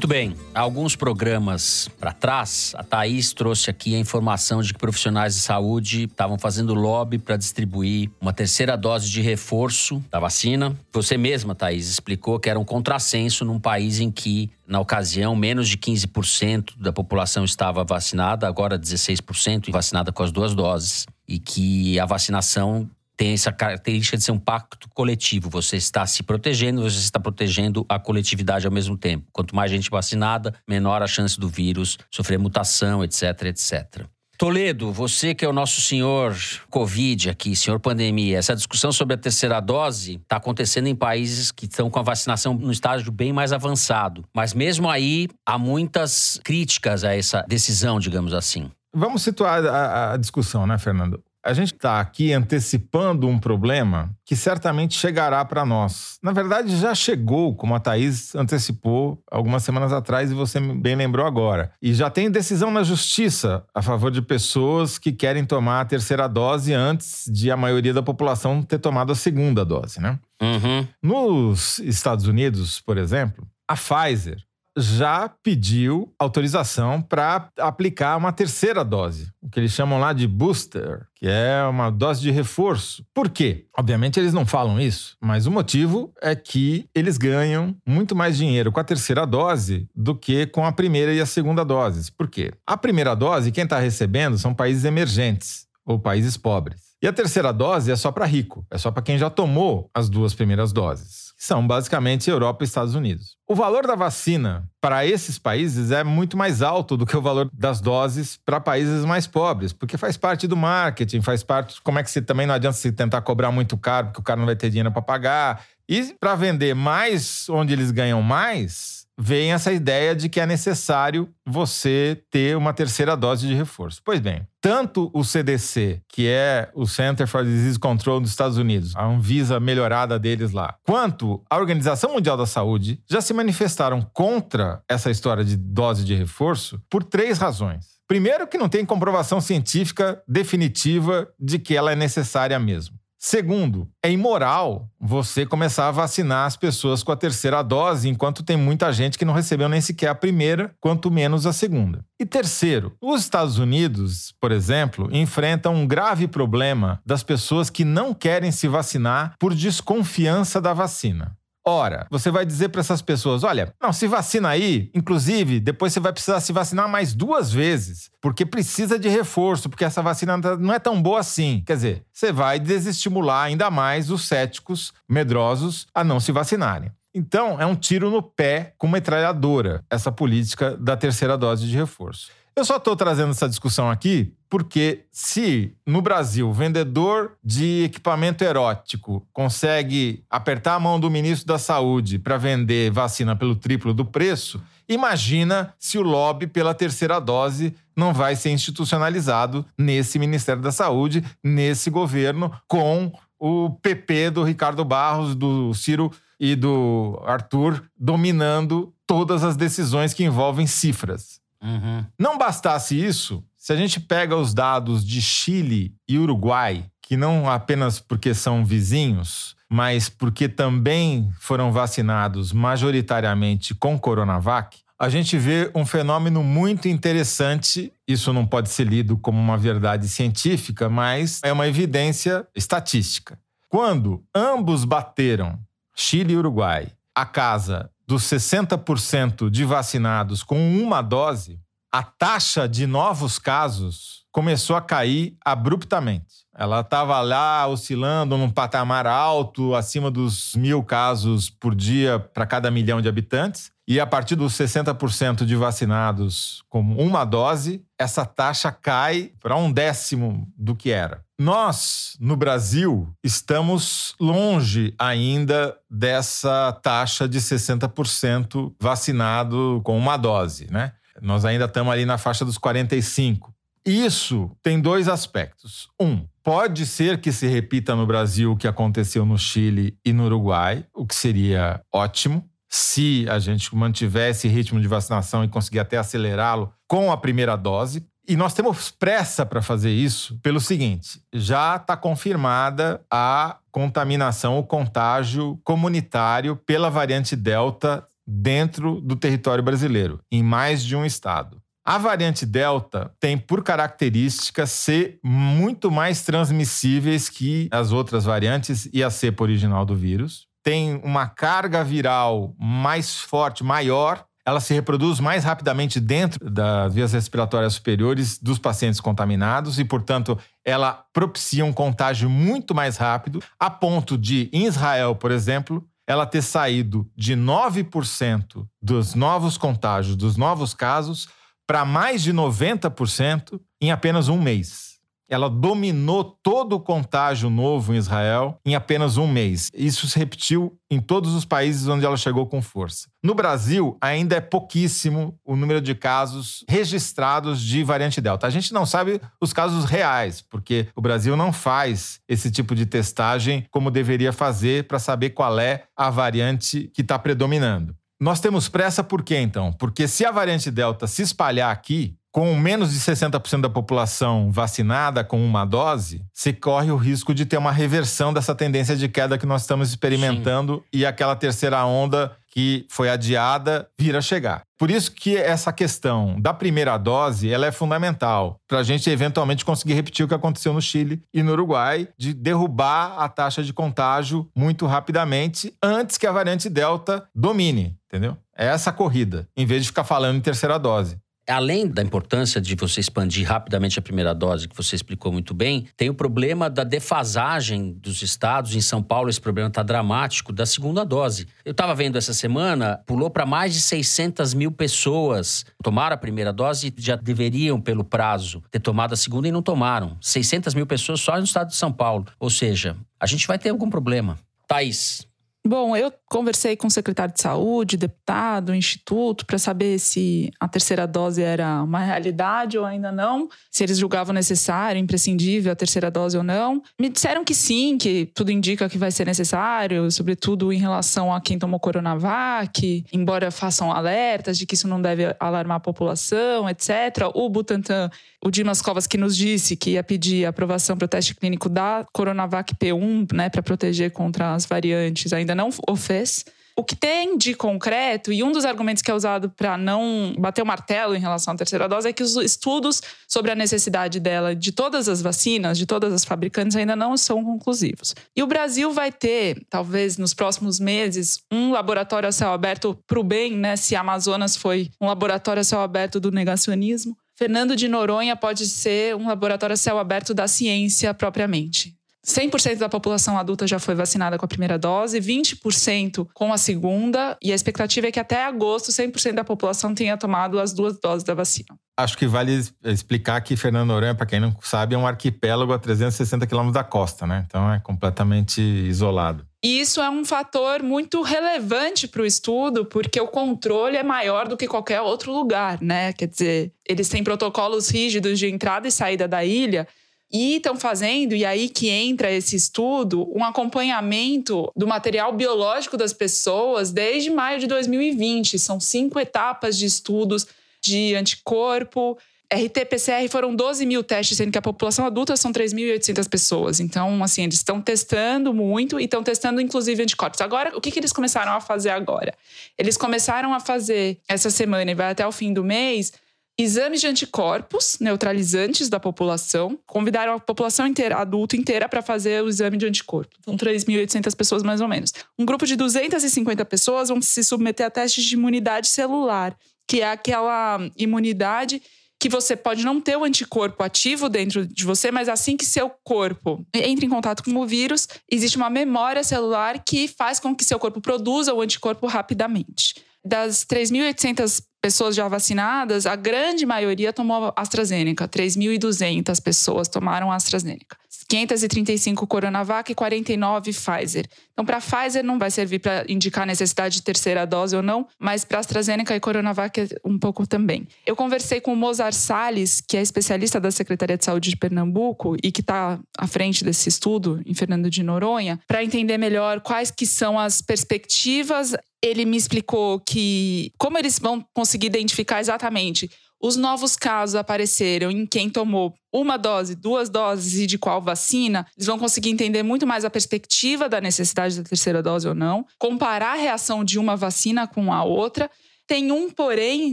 Bem. Alguns programas para trás, a Thaís trouxe aqui a informação de que profissionais de saúde estavam fazendo lobby para distribuir uma terceira dose de reforço da vacina. Você mesma, Thaís, explicou que era um contrassenso num país em que, na ocasião, menos de 15% da população estava vacinada, agora 16% vacinada com as duas doses. E que a vacinação tem essa característica de ser um pacto coletivo. Você está se protegendo, você está protegendo a coletividade ao mesmo tempo. Quanto mais gente vacinada, menor a chance do vírus sofrer mutação, etc, etc. Toledo, você que é o nosso senhor Covid aqui, senhor pandemia, essa discussão sobre a terceira dose está acontecendo em países que estão com a vacinação no estágio bem mais avançado. Mas mesmo aí, há muitas críticas a essa decisão, digamos assim. Vamos situar a, a discussão, né, Fernando? A gente está aqui antecipando um problema que certamente chegará para nós. Na verdade, já chegou, como a Thaís antecipou algumas semanas atrás e você bem lembrou agora. E já tem decisão na justiça a favor de pessoas que querem tomar a terceira dose antes de a maioria da população ter tomado a segunda dose, né? Uhum. Nos Estados Unidos, por exemplo, a Pfizer já pediu autorização para aplicar uma terceira dose, o que eles chamam lá de booster, que é uma dose de reforço. Por quê? Obviamente eles não falam isso, mas o motivo é que eles ganham muito mais dinheiro com a terceira dose do que com a primeira e a segunda doses. Por quê? A primeira dose, quem está recebendo são países emergentes ou países pobres. E a terceira dose é só para rico, é só para quem já tomou as duas primeiras doses, que são basicamente Europa e Estados Unidos. O valor da vacina para esses países é muito mais alto do que o valor das doses para países mais pobres, porque faz parte do marketing, faz parte. Como é que você também não adianta se tentar cobrar muito caro, porque o cara não vai ter dinheiro para pagar. E para vender mais onde eles ganham mais, vem essa ideia de que é necessário você ter uma terceira dose de reforço. Pois bem, tanto o CDC, que é o Center for Disease Control dos Estados Unidos, a Anvisa melhorada deles lá, quanto a Organização Mundial da Saúde já se manifestaram contra essa história de dose de reforço por três razões. Primeiro, que não tem comprovação científica definitiva de que ela é necessária mesmo. Segundo, é imoral você começar a vacinar as pessoas com a terceira dose enquanto tem muita gente que não recebeu nem sequer a primeira, quanto menos a segunda. E terceiro, os Estados Unidos, por exemplo, enfrentam um grave problema das pessoas que não querem se vacinar por desconfiança da vacina. Ora, você vai dizer para essas pessoas: olha, não, se vacina aí, inclusive, depois você vai precisar se vacinar mais duas vezes, porque precisa de reforço, porque essa vacina não é tão boa assim. Quer dizer, você vai desestimular ainda mais os céticos medrosos a não se vacinarem. Então, é um tiro no pé com metralhadora, essa política da terceira dose de reforço. Eu só estou trazendo essa discussão aqui porque se no Brasil vendedor de equipamento erótico consegue apertar a mão do ministro da Saúde para vender vacina pelo triplo do preço, imagina se o lobby pela terceira dose não vai ser institucionalizado nesse Ministério da Saúde, nesse governo, com o PP do Ricardo Barros, do Ciro e do Arthur dominando todas as decisões que envolvem cifras. Uhum. Não bastasse isso, se a gente pega os dados de Chile e Uruguai, que não apenas porque são vizinhos, mas porque também foram vacinados majoritariamente com Coronavac, a gente vê um fenômeno muito interessante. Isso não pode ser lido como uma verdade científica, mas é uma evidência estatística. Quando ambos bateram, Chile e Uruguai, a casa dos 60% de vacinados com uma dose, a taxa de novos casos começou a cair abruptamente. Ela estava lá oscilando num patamar alto, acima dos mil casos por dia para cada milhão de habitantes. E a partir dos 60% de vacinados com uma dose, essa taxa cai para um décimo do que era. Nós, no Brasil, estamos longe ainda dessa taxa de 60% vacinado com uma dose, né? Nós ainda estamos ali na faixa dos 45. Isso tem dois aspectos. Um, pode ser que se repita no Brasil o que aconteceu no Chile e no Uruguai, o que seria ótimo se a gente mantivesse ritmo de vacinação e conseguir até acelerá-lo com a primeira dose. E nós temos pressa para fazer isso pelo seguinte: já está confirmada a contaminação, o contágio comunitário pela variante Delta dentro do território brasileiro, em mais de um estado. A variante Delta tem por característica ser muito mais transmissíveis que as outras variantes e a cepa original do vírus tem uma carga viral mais forte, maior, ela se reproduz mais rapidamente dentro das vias respiratórias superiores dos pacientes contaminados e, portanto, ela propicia um contágio muito mais rápido, a ponto de, em Israel, por exemplo, ela ter saído de 9% dos novos contágios, dos novos casos, para mais de 90% em apenas um mês. Ela dominou todo o contágio novo em Israel em apenas um mês. Isso se repetiu em todos os países onde ela chegou com força. No Brasil, ainda é pouquíssimo o número de casos registrados de variante Delta. A gente não sabe os casos reais, porque o Brasil não faz esse tipo de testagem como deveria fazer para saber qual é a variante que está predominando. Nós temos pressa por quê, então? Porque se a variante Delta se espalhar aqui, com menos de 60% da população vacinada com uma dose, se corre o risco de ter uma reversão dessa tendência de queda que nós estamos experimentando Sim. e aquela terceira onda que foi adiada vir a chegar. Por isso que essa questão da primeira dose ela é fundamental para a gente eventualmente conseguir repetir o que aconteceu no Chile e no Uruguai, de derrubar a taxa de contágio muito rapidamente antes que a variante Delta domine, entendeu? É essa corrida, em vez de ficar falando em terceira dose além da importância de você expandir rapidamente a primeira dose, que você explicou muito bem, tem o problema da defasagem dos estados. Em São Paulo, esse problema está dramático, da segunda dose. Eu estava vendo essa semana, pulou para mais de 600 mil pessoas. Tomaram a primeira dose e já deveriam, pelo prazo, ter tomado a segunda e não tomaram. 600 mil pessoas só no estado de São Paulo. Ou seja, a gente vai ter algum problema. Thaís, Bom, eu conversei com o secretário de saúde, deputado, instituto, para saber se a terceira dose era uma realidade ou ainda não, se eles julgavam necessário, imprescindível a terceira dose ou não. Me disseram que sim, que tudo indica que vai ser necessário, sobretudo em relação a quem tomou Coronavac, embora façam alertas de que isso não deve alarmar a população, etc. O Butantan o Dimas Covas que nos disse que ia pedir aprovação para o teste clínico da Coronavac P1, né, para proteger contra as variantes, ainda não o fez. O que tem de concreto, e um dos argumentos que é usado para não bater o martelo em relação à terceira dose, é que os estudos sobre a necessidade dela de todas as vacinas, de todas as fabricantes, ainda não são conclusivos. E o Brasil vai ter, talvez nos próximos meses, um laboratório a céu aberto para o bem, né? Se Amazonas foi um laboratório a céu aberto do negacionismo. Fernando de Noronha pode ser um laboratório a céu aberto da ciência propriamente. 100% da população adulta já foi vacinada com a primeira dose, 20% com a segunda, e a expectativa é que até agosto 100% da população tenha tomado as duas doses da vacina. Acho que vale explicar que Fernando Noronha, para quem não sabe, é um arquipélago a 360 quilômetros da costa, né? Então é completamente isolado. E isso é um fator muito relevante para o estudo, porque o controle é maior do que qualquer outro lugar, né? Quer dizer, eles têm protocolos rígidos de entrada e saída da ilha e estão fazendo, e aí que entra esse estudo, um acompanhamento do material biológico das pessoas desde maio de 2020. São cinco etapas de estudos de anticorpo, RT-PCR foram 12 mil testes, sendo que a população adulta são 3.800 pessoas. Então, assim, eles estão testando muito e estão testando, inclusive, anticorpos. Agora, o que, que eles começaram a fazer agora? Eles começaram a fazer, essa semana e vai até o fim do mês, exames de anticorpos neutralizantes da população. Convidaram a população inteira, adulta inteira, para fazer o exame de anticorpo. São 3.800 pessoas, mais ou menos. Um grupo de 250 pessoas vão se submeter a testes de imunidade celular, que é aquela imunidade que você pode não ter o anticorpo ativo dentro de você, mas assim que seu corpo entra em contato com o vírus, existe uma memória celular que faz com que seu corpo produza o anticorpo rapidamente. Das 3.800 pessoas já vacinadas, a grande maioria tomou AstraZeneca. 3.200 pessoas tomaram AstraZeneca. 535 Coronavac e 49 Pfizer. Então, para Pfizer não vai servir para indicar necessidade de terceira dose ou não, mas para AstraZeneca e Coronavac um pouco também. Eu conversei com o Mozart Salles, que é especialista da Secretaria de Saúde de Pernambuco e que está à frente desse estudo em Fernando de Noronha, para entender melhor quais que são as perspectivas. Ele me explicou que como eles vão conseguir identificar exatamente os novos casos apareceram em quem tomou uma dose, duas doses e de qual vacina, eles vão conseguir entender muito mais a perspectiva da necessidade da terceira dose ou não, comparar a reação de uma vacina com a outra. Tem um porém,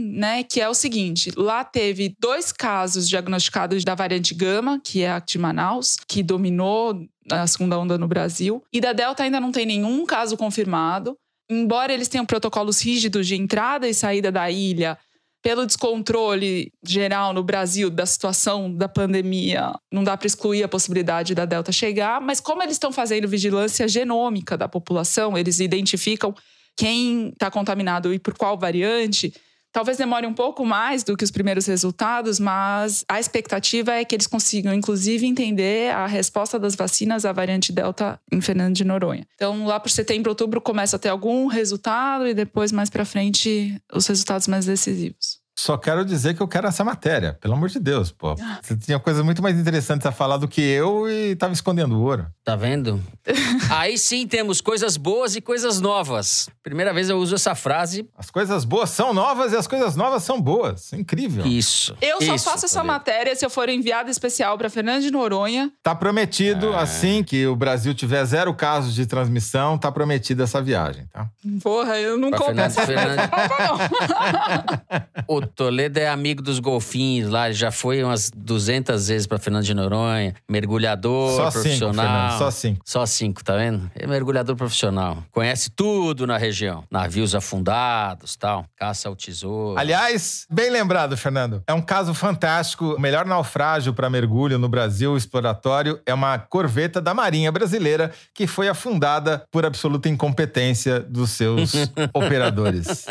né, que é o seguinte: lá teve dois casos diagnosticados da variante Gama, que é a de Manaus, que dominou a segunda onda no Brasil, e da Delta ainda não tem nenhum caso confirmado. Embora eles tenham protocolos rígidos de entrada e saída da ilha, pelo descontrole geral no Brasil da situação da pandemia, não dá para excluir a possibilidade da Delta chegar, mas como eles estão fazendo vigilância genômica da população, eles identificam quem está contaminado e por qual variante, Talvez demore um pouco mais do que os primeiros resultados, mas a expectativa é que eles consigam, inclusive, entender a resposta das vacinas à variante Delta em Fernando de Noronha. Então, lá por setembro, outubro, começa a ter algum resultado e depois, mais para frente, os resultados mais decisivos. Só quero dizer que eu quero essa matéria, pelo amor de Deus, pô. Você tinha coisas muito mais interessantes a falar do que eu e tava escondendo ouro. Tá vendo? Aí sim temos coisas boas e coisas novas. Primeira vez eu uso essa frase. As coisas boas são novas e as coisas novas são boas. Incrível. Isso. Eu só isso, faço essa matéria se eu for enviada especial para Fernando de Noronha. Tá prometido, Ah. assim que o Brasil tiver zero casos de transmissão, tá prometida essa viagem, tá? Porra, eu não Fernando- essa Fernando- não. O Toledo é amigo dos golfinhos lá, ele já foi umas 200 vezes pra Fernando de Noronha, mergulhador Só cinco, profissional. Fernando, só cinco. Só cinco, tá vendo? É mergulhador profissional. Conhece tudo na região. Navios afundados, tal. Caça ao tesouro. Aliás, bem lembrado, Fernando. É um caso fantástico. O melhor naufrágio para mergulho no Brasil exploratório é uma corveta da Marinha Brasileira que foi afundada por absoluta incompetência dos seus operadores.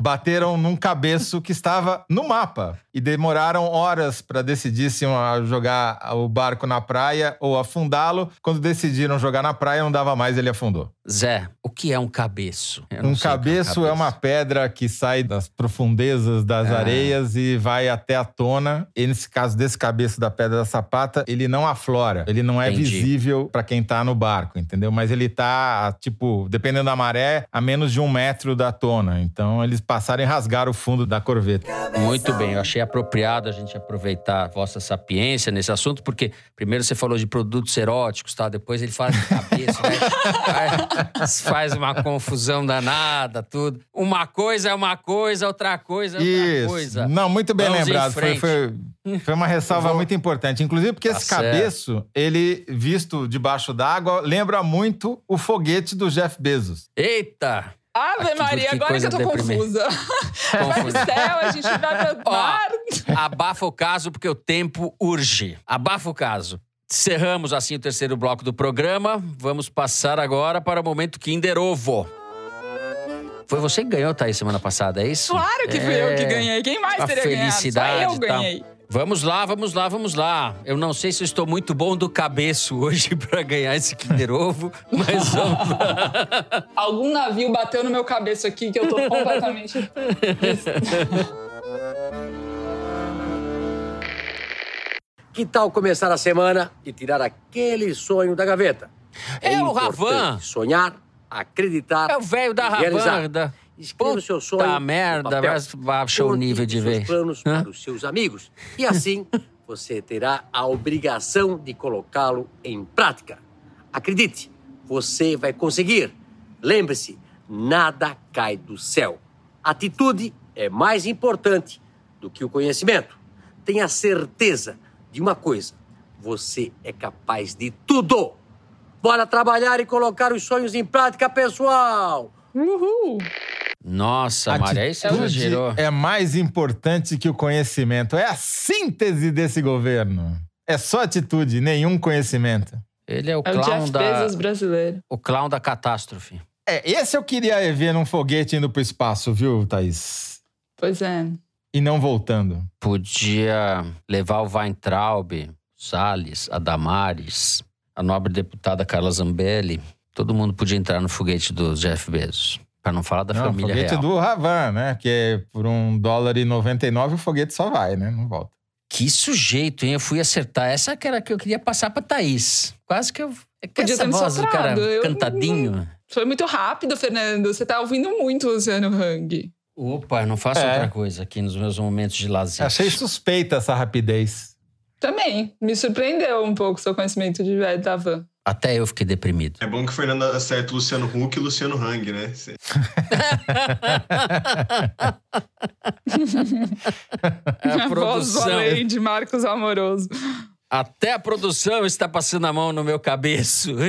Bateram num cabeço que estava no mapa e demoraram horas para decidir se iam a jogar o barco na praia ou afundá-lo. Quando decidiram jogar na praia, não dava mais, ele afundou. Zé, o que é um cabeço? Não Um sei o que cabeço é uma pedra que sai das profundezas das Ah. areias e vai até a tona. E nesse caso desse cabeço da pedra da sapata, ele não aflora. Ele não é Entendi. visível para quem tá no barco, entendeu? Mas ele tá, tipo, dependendo da maré, a menos de um metro da tona. Então eles passaram e rasgaram o fundo da corveta. Muito bem, eu achei apropriado a gente aproveitar a vossa sapiência nesse assunto, porque primeiro você falou de produtos eróticos, tá? Depois ele fala de cabeça, né? Faz- faz uma confusão danada, tudo. Uma coisa é uma coisa, outra coisa é outra Isso. coisa. Não, muito bem Vamos em lembrado. Foi, foi, foi uma ressalva Vou- muito importante. Inclusive porque Tá esse certo. cabeço, ele visto debaixo d'água, lembra muito o foguete do Jeff Bezos. Eita! Ave que- Maria, agora que eu tô deprimente. confusa. Vai pro céu, a gente vai pro Ó, mar. Abafa o caso, porque o tempo urge. Abafa o caso. Cerramos assim o terceiro bloco do programa. Vamos passar agora para o momento Kinder Ovo. Foi você que ganhou, Thaís, semana passada, é isso? Claro que fui eu que É. ganhei. Quem mais A teria ganhado? Só felicidade eu e tal. Vamos lá, vamos lá, vamos lá. Eu não sei se eu estou muito bom do cabeço hoje para ganhar esse Kinder Ovo, mas vamos lá. Algum navio bateu no meu cabeço aqui que eu tô completamente. Que tal começar a semana e tirar aquele sonho da gaveta? É o importante Ravan. Sonhar, acreditar. É o velho da. Ravan. Escreva o seu sonho. Puta merda, baixa o nível de os seus vez. planos Hã? para os seus amigos. E assim, você terá a obrigação de colocá-lo em prática. Acredite, você vai conseguir. Lembre-se, nada cai do céu. Atitude é mais importante do que o conhecimento. Tenha certeza de uma coisa: você é capaz de tudo. Bora trabalhar e colocar os sonhos em prática, pessoal! Uhul! Nossa, Maria, aí você Atitude exagerou. é mais importante que o conhecimento. É a síntese desse governo. É só atitude, nenhum conhecimento. Ele é o É o clown Jeff da Bezos brasileiro. o clown da catástrofe. É, esse eu queria ver num foguete indo pro espaço, viu, Thaís? Pois é. E não voltando. Podia levar o Weintraub, Salles, a Damares, a nobre deputada Carla Zambelli. Todo mundo podia entrar no foguete do Jeff Bezos. Pra não falar da não, família foguete real. do Ravan, né? Que é por um dólar e 99 o foguete só vai, né? Não volta. Que sujeito, hein? Eu fui acertar. Essa que era que eu queria passar pra Thaís. Quase que eu. É que Podia essa ter me voz do cara eu- cantadinho. Foi muito rápido, Fernando. Você tá ouvindo muito o Luciano Hang. Opa, eu não faço É. outra coisa aqui nos meus momentos de lazer. Achei suspeita essa rapidez. Também. Me surpreendeu um pouco o seu conhecimento de velho da van. Até eu fiquei deprimido. É bom que o Fernando acerta o Luciano Huck e o Luciano Hang, né? Cê- A A voz do produção. além de Marcos Amoroso. Até a produção está passando a mão no meu cabeço.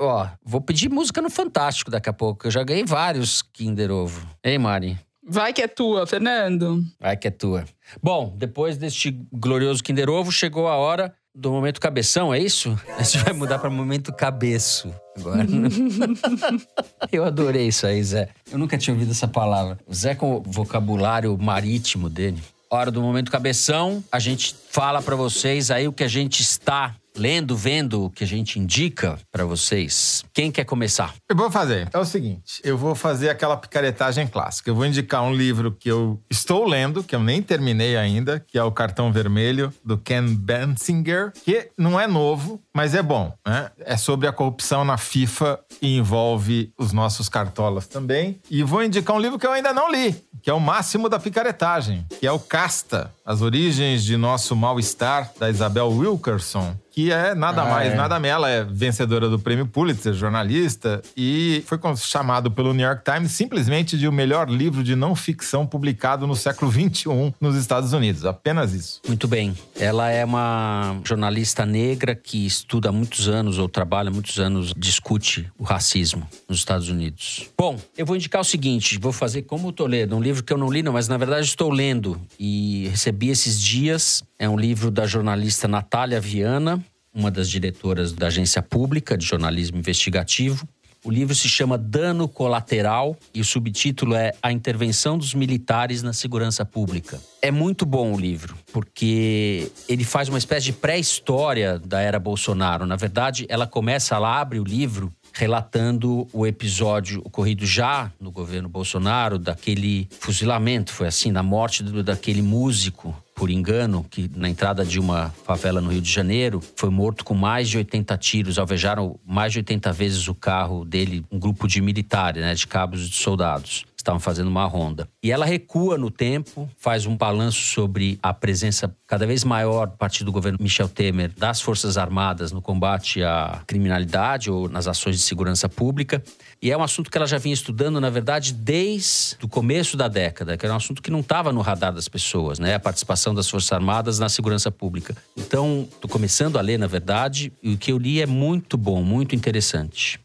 Ó, vou pedir música no Fantástico daqui a pouco. Eu já ganhei vários Kinder Ovo. Hein, Mari? Vai que é tua, Fernando. Vai que é tua. Bom, depois deste glorioso Kinder Ovo, chegou a hora do momento cabeção, é isso? A gente vai mudar para momento cabeço agora. Eu adorei isso aí, Zé. Eu nunca tinha ouvido essa palavra. O Zé com o vocabulário marítimo dele. Hora do momento cabeção, a gente fala para vocês aí o que a gente está lendo, vendo, o que a gente indica para vocês. Quem quer começar? Eu vou fazer. É o seguinte, eu vou fazer aquela picaretagem clássica. Eu vou indicar um livro que eu estou lendo, que eu nem terminei ainda, que é o Cartão Vermelho do Ken Bensinger, que não é novo, mas é bom, né? É sobre a corrupção na FIFA e envolve os nossos cartolas também. E vou indicar um livro que eu ainda não li, que é o máximo da picaretagem, que é o Casta, As Origens de Nosso Mal-Estar, da Isabel Wilkerson, que é nada Ah, mais, é. nada menos. Ela é vencedora do prêmio Pulitzer, jornalista, e foi chamado pelo New York Times simplesmente de o melhor livro de não ficção publicado no século XXI nos Estados Unidos. Apenas isso. Muito bem. Ela é uma jornalista negra que estuda há muitos anos, ou trabalha há muitos anos, discute o racismo nos Estados Unidos. Bom, eu vou indicar o seguinte: vou fazer como o Toledo, um livro que eu não li, não, mas na verdade estou lendo e recebi esses dias. É um livro da jornalista Natália Viana, uma das diretoras da agência pública de jornalismo investigativo. O livro se chama Dano Colateral e o subtítulo é A Intervenção dos Militares na Segurança Pública. É muito bom o livro, porque ele faz uma espécie de pré-história da era Bolsonaro. Na verdade, ela começa, ela abre o livro relatando o episódio ocorrido já no governo Bolsonaro, daquele fuzilamento, foi assim, da morte do- daquele músico por engano, que na entrada de uma favela no Rio de Janeiro foi morto com mais de 80 tiros, alvejaram mais de 80 vezes o carro dele, um grupo de militares, né, de cabos e de soldados. Estavam fazendo uma ronda. E ela recua no tempo, faz um balanço sobre a presença cada vez maior, a partir do governo Michel Temer, das Forças Armadas no combate à criminalidade ou nas ações de segurança pública. E é um assunto que ela já vinha estudando, na verdade, desde o começo da década, que era um assunto que não estava no radar das pessoas, né? A participação das Forças Armadas na segurança pública. Então, estou começando a ler, na verdade, e o que eu li é muito bom, muito interessante.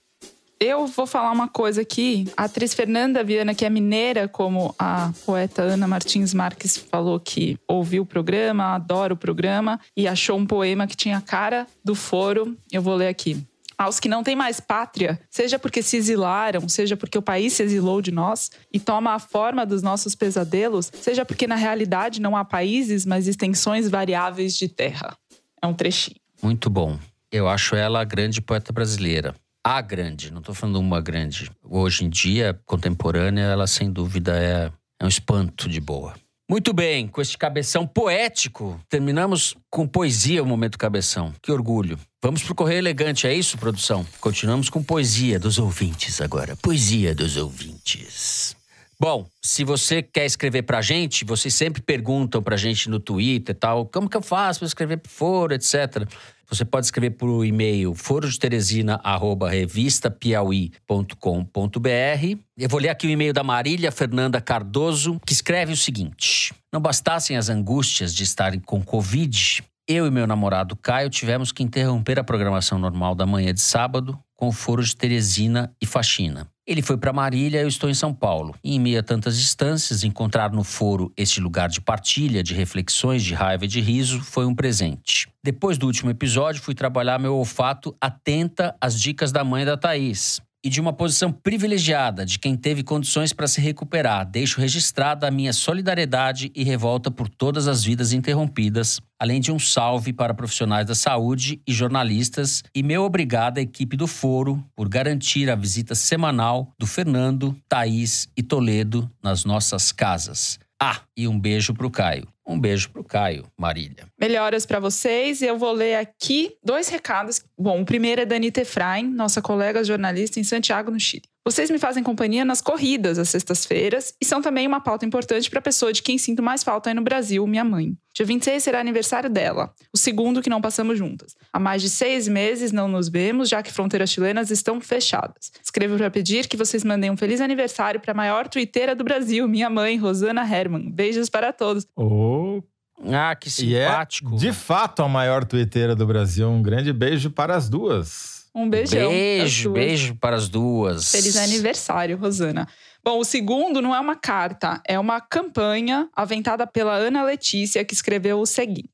Eu vou falar uma coisa aqui. A atriz Fernanda Viana, que é mineira, como a poeta Ana Martins Marques falou que ouviu o programa, adora o programa e achou um poema que tinha a cara do foro. Eu vou ler aqui. Aos que não têm mais pátria, seja porque se exilaram, seja porque o país se exilou de nós e toma a forma dos nossos pesadelos, seja porque na realidade não há países, mas extensões variáveis de terra. É um trechinho. Muito bom. Eu acho ela a grande poeta brasileira. A grande, não estou falando uma grande. Hoje em dia, contemporânea, ela sem dúvida é, é um espanto de boa. Muito bem, com este cabeção poético, terminamos com poesia o momento cabeção. Que orgulho. Vamos pro Correio Elegante, é isso, produção? Continuamos com poesia dos ouvintes agora. Poesia dos ouvintes. Bom, se você quer escrever pra gente, vocês sempre perguntam pra gente no Twitter e tal, como que eu faço para escrever pro foro, etc. Você pode escrever por e-mail forodeteresina@revistapiauí.com.br. Eu vou ler aqui o e-mail da Marília Fernanda Cardoso, que escreve o seguinte: Não bastassem as angústias de estarem com Covid, eu e meu namorado Caio tivemos que interromper a programação normal da manhã de sábado com o foro de Teresina e faxina. Ele foi para Marília eu estou em São Paulo. E em meio a tantas distâncias, encontrar no foro este lugar de partilha, de reflexões, de raiva e de riso foi um presente. Depois do último episódio, fui trabalhar meu olfato atenta às dicas da mãe da Thaís. E de uma posição privilegiada de quem teve condições para se recuperar, deixo registrada a minha solidariedade e revolta por todas as vidas interrompidas, além de um salve para profissionais da saúde e jornalistas, e meu obrigado à equipe do Foro por garantir a visita semanal do Fernando, Thaís e Toledo nas nossas casas. Ah, e um beijo pro Caio. Um beijo pro Caio, Marília. Melhoras para vocês. E eu vou ler aqui dois recados. Bom, o primeiro é da Anitta Efraim, nossa colega jornalista em Santiago, no Chile. Vocês me fazem companhia nas corridas às sextas-feiras e são também uma pauta importante para a pessoa de quem sinto mais falta aí no Brasil, minha mãe. Dia 26 será aniversário dela, o segundo que não passamos juntas. Há mais de seis meses não nos vemos, já que fronteiras chilenas estão fechadas. Escrevo para pedir que vocês mandem um feliz aniversário para a maior twitteira do Brasil, minha mãe, Rosana Herman. Beijos para todos. Oh, Ah, que e é, simpático. de fato, a maior twitteira do Brasil. Um grande beijo para as duas. Um beijão. Beijo, beijo para as duas. Feliz aniversário, Rosana. Bom, o segundo não é uma carta, é uma campanha aventada pela Ana Letícia, que escreveu o seguinte.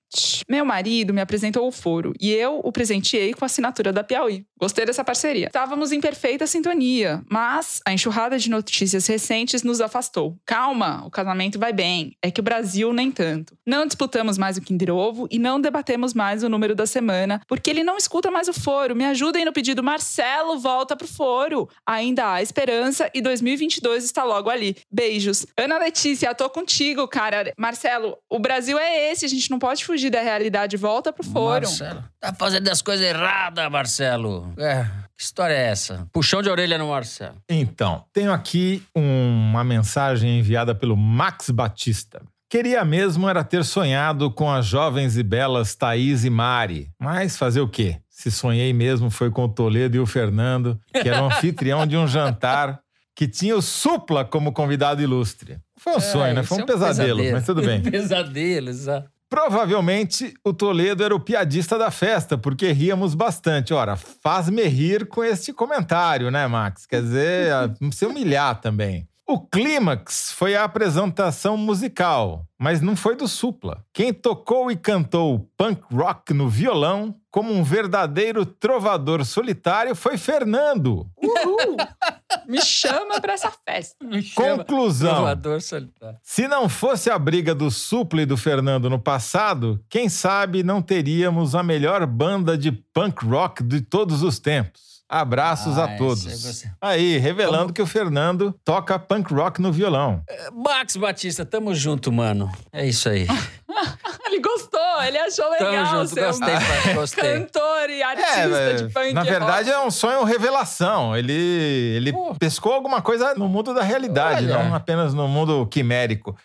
Meu marido me apresentou o foro e eu o presenteei com a assinatura da Piauí. Gostei dessa parceria. Estávamos em perfeita sintonia, mas a enxurrada de notícias recentes nos afastou. Calma, o casamento vai bem. É que o Brasil nem tanto. Não disputamos mais o Kinder Ovo e não debatemos mais o número da semana, porque ele não escuta mais o foro. Me ajudem no pedido Marcelo, volta pro foro. Ainda há esperança e 2022 está logo ali. Beijos. Ana Letícia, tô contigo, cara. Marcelo, o Brasil é esse, a gente não pode fugir da realidade. Volta pro foro. Marcelo, tá fazendo as coisas erradas, Marcelo. É, que história é essa? Puxão de orelha no Marcelo. Então, tenho aqui uma mensagem enviada pelo Max Batista. Queria mesmo era ter sonhado com as jovens e belas Thaís e Mari. Mas fazer o quê? Se sonhei mesmo foi com o Toledo e o Fernando, que eram anfitrião de um jantar que tinha o Supla como convidado ilustre. Foi um sonho, né? Foi um é pesadelo, mas tudo bem. pesadelo, exato. Provavelmente o Toledo era o piadista da festa, porque ríamos bastante. Ora, faz-me rir com este comentário, né, Max? Quer dizer, se humilhar também. O clímax foi a apresentação musical, mas não foi do Supla. Quem tocou e cantou punk rock no violão, como um verdadeiro trovador solitário, foi Fernando. Uhul! Me chama pra essa festa. Conclusão. Trovador solitário. Se não fosse a briga do Supla e do Fernando no passado, quem sabe não teríamos a melhor banda de punk rock de todos os tempos. Abraços Ah, a todos. é você. Aí, revelando que o Fernando toca punk rock no violão. Max Batista, tamo junto, mano. É isso aí. Ele gostou, ele achou Tamo legal junto, ser um gostei, pai, gostei. cantor e artista É, de punk na verdade rock. é um sonho revelação. Ele, ele pescou alguma coisa no mundo da realidade, Olha. não apenas no mundo quimérico.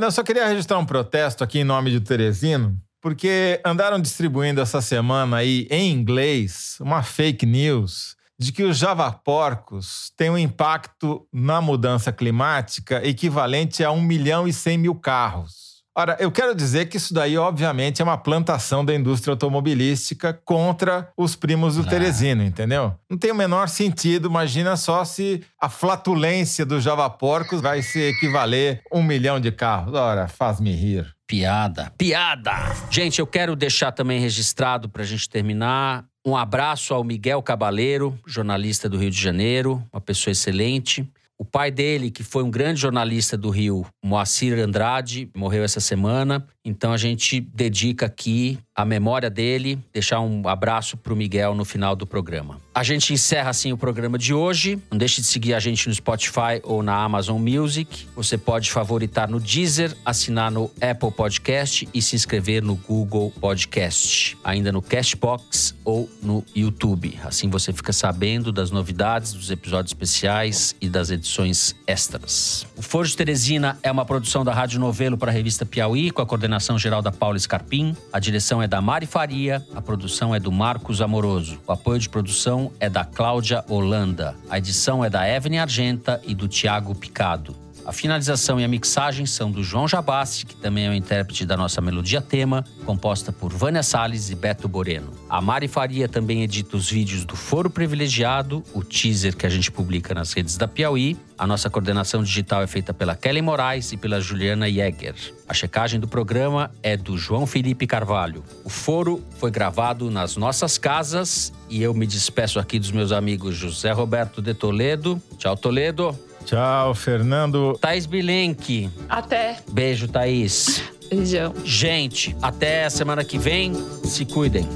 Eu só queria registrar um protesto aqui em nome de Teresino, porque andaram distribuindo essa semana aí em inglês uma fake news de que os javaporcos têm um impacto na mudança climática equivalente a 1 milhão e 100 mil carros. Ora, eu quero dizer que isso daí, obviamente, é uma plantação da indústria automobilística contra os primos do Ah. Teresino, entendeu? Não tem o menor sentido. Imagina só se a flatulência dos javaporcos vai se equivaler a um milhão de carros. Ora, faz-me rir. Piada, piada. Gente, eu quero deixar também registrado pra gente terminar um abraço ao Miguel Cabaleiro, jornalista do Rio de Janeiro, uma pessoa excelente. O pai dele, que foi um grande jornalista do Rio, Moacir Andrade, morreu essa semana. Então a gente dedica aqui a memória dele, deixar um abraço pro Miguel no final do programa. A gente encerra assim o programa de hoje. Não deixe de seguir a gente no Spotify ou na Amazon Music. Você pode favoritar no Deezer, assinar no Apple Podcast e se inscrever no Google Podcast, ainda no Cashbox ou no YouTube. Assim você fica sabendo das novidades, dos episódios especiais e das edições extras. O Foro de Teresina é uma produção da Rádio Novelo para a revista Piauí, com a coordenação geral da Paula Scarpim. A direção é da Mari Faria, a produção é do Marcos Amoroso. O apoio de produção é da Cláudia Holanda. A edição é da Evelyn Argenta e do Tiago Picado. A finalização e a mixagem são do João Jabassi, que também é o intérprete da nossa melodia tema, composta por Vânia Salles e Beto Boreno. A Mari Faria também edita os vídeos do Foro Privilegiado, o teaser que a gente publica nas redes da Piauí. A nossa coordenação digital é feita pela Kelly Moraes e pela Juliana Jäger. A checagem do programa é do João Felipe Carvalho. O foro foi gravado nas nossas casas e eu me despeço aqui dos meus amigos José Roberto de Toledo. Tchau, Toledo. Tchau, Fernando. Thaís Bilenque. Até. Beijo, Thaís. Beijão. Gente, até a semana que vem. Se cuidem.